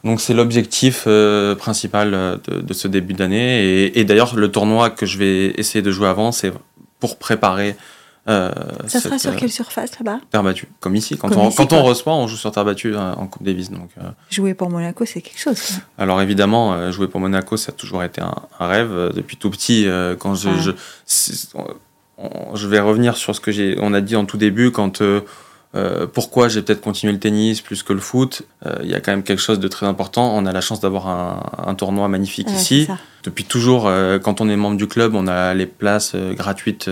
donc c'est l'objectif euh, principal de, de, ce début d'année. Et, et d'ailleurs, le tournoi que je vais essayer de jouer avant, c'est pour préparer euh, ça sera sur euh, quelle surface là-bas? Terre battue, comme ici. Quand, on, quand on reçoit, on joue sur terre battue hein, en Coupe Davis. Donc, euh. Jouer pour Monaco, c'est quelque chose. Alors évidemment, jouer pour Monaco, ça a toujours été un, rêve. Depuis tout petit, quand je, je, je, vais revenir sur ce que j'ai, on a dit en tout début, quand euh, pourquoi j'ai peut-être continué le tennis plus que le foot euh, Il y a quand même quelque chose de très important. On a la chance d'avoir un, tournoi magnifique ici. Depuis toujours, euh, quand on est membre du club, on a les places gratuites,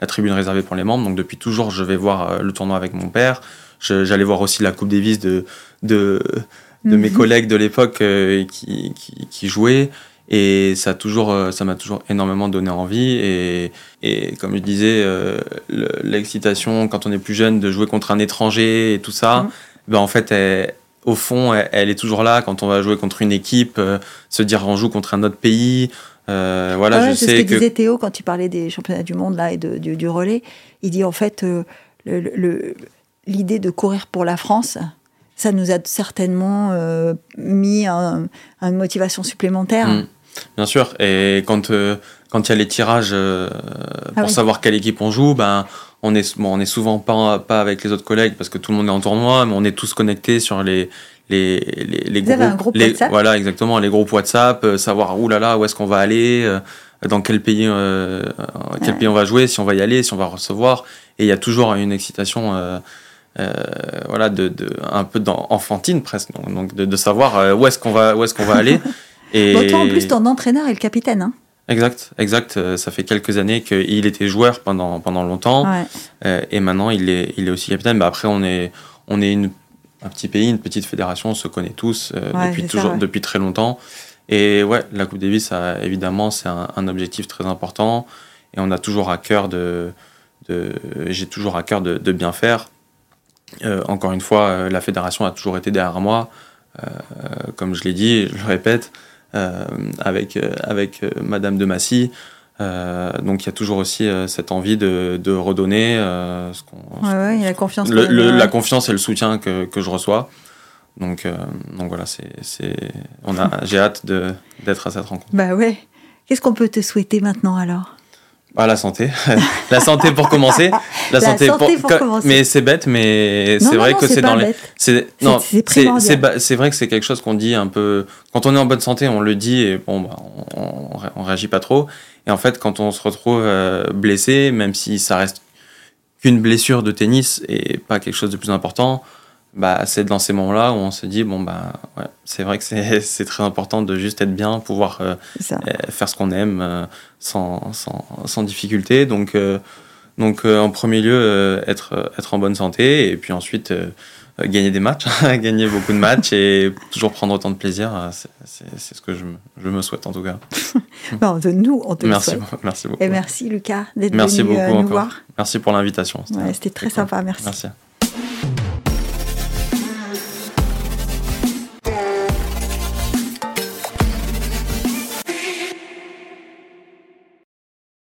la tribune réservée pour les membres. Donc depuis toujours, je vais voir le tournoi avec mon père. J'allais voir aussi la Coupe Davis de, de, de mes mhm. collègues de l'époque qui, qui, qui jouaient. Et ça toujours, euh, ça m'a toujours énormément donné envie. Et, et comme je disais, euh, l'excitation quand on est plus jeune de jouer contre un étranger et tout ça, mmh. ben en fait, au fond, elle, est toujours là quand on va jouer contre une équipe, euh, se dire on joue contre un autre pays. voilà, je sais ce que, disait Théo quand il parlait des championnats du monde là et de, du, relais. Il dit en fait l'idée de courir pour la France, ça nous a certainement mis un, une motivation supplémentaire. Mmh. Bien sûr. Et quand euh, quand il y a les tirages euh, ah pour savoir quelle équipe on joue, ben on est bon, on est souvent pas pas avec les autres collègues parce que tout le monde est en tournoi, mais on est tous connectés sur les les les, les groupes, les, voilà exactement les groupes WhatsApp, euh, savoir où là là où est-ce qu'on va aller, dans quel pays quel pays on va jouer, si on va y aller, si on va recevoir. Et il y a toujours une excitation. voilà de, de, un peu enfantine presque donc, de, de savoir où est-ce qu'on va où est-ce qu'on va aller Et... toi, en plus, ton entraîneur est le capitaine. Hein exact, exact. Euh, ça fait quelques années qu'il était joueur pendant, pendant longtemps. Euh, et maintenant, il est, il est aussi capitaine. Bah, après, on est, on est une, un petit pays, une petite fédération, on se connaît tous euh, depuis, toujours, depuis très longtemps. Et ouais, la Coupe Davis, ça, évidemment, c'est un, objectif très important. Et on a toujours à cœur de. de J'ai toujours à cœur de, de bien faire. encore une fois, la fédération a toujours été derrière moi. comme je l'ai dit, je le répète, avec, euh, avec euh, Madame de Massy. donc il y a toujours aussi cette envie de, de redonner ce qu'on. Ouais, la confiance. la confiance et le soutien que, que je reçois. Donc, donc voilà, c'est, on a, j'ai hâte d'être à cette rencontre. Bah ouais. Qu'est-ce qu'on peut te souhaiter maintenant alors? Ah, la santé. la santé pour commencer. La, santé, pour, commencer. Mais c'est bête, mais c'est vrai que c'est dans les. C'est non, c'est vrai que c'est quelque chose qu'on dit un peu. Quand on est en bonne santé, on le dit et bon, bah, on, on, réagit pas trop. Et en fait, quand on se retrouve euh, blessé, même si ça reste qu'une blessure de tennis et pas quelque chose de plus important, bah, c'est dans ces moments-là où on se dit bon bah ouais, c'est vrai que c'est très important de juste être bien, pouvoir euh, euh, faire ce qu'on aime euh, sans, sans, sans, difficulté. Donc Donc en premier lieu, être, être en bonne santé et puis ensuite gagner des matchs, gagner beaucoup de matchs et toujours prendre autant de plaisir. C'est ce que je, je, me souhaite en tout cas. bon, de nous, on te merci, le souhaite. Merci beaucoup. Et merci Lucas d'être venu beaucoup nous voir. Merci pour l'invitation. C'était très sympa, merci. Merci.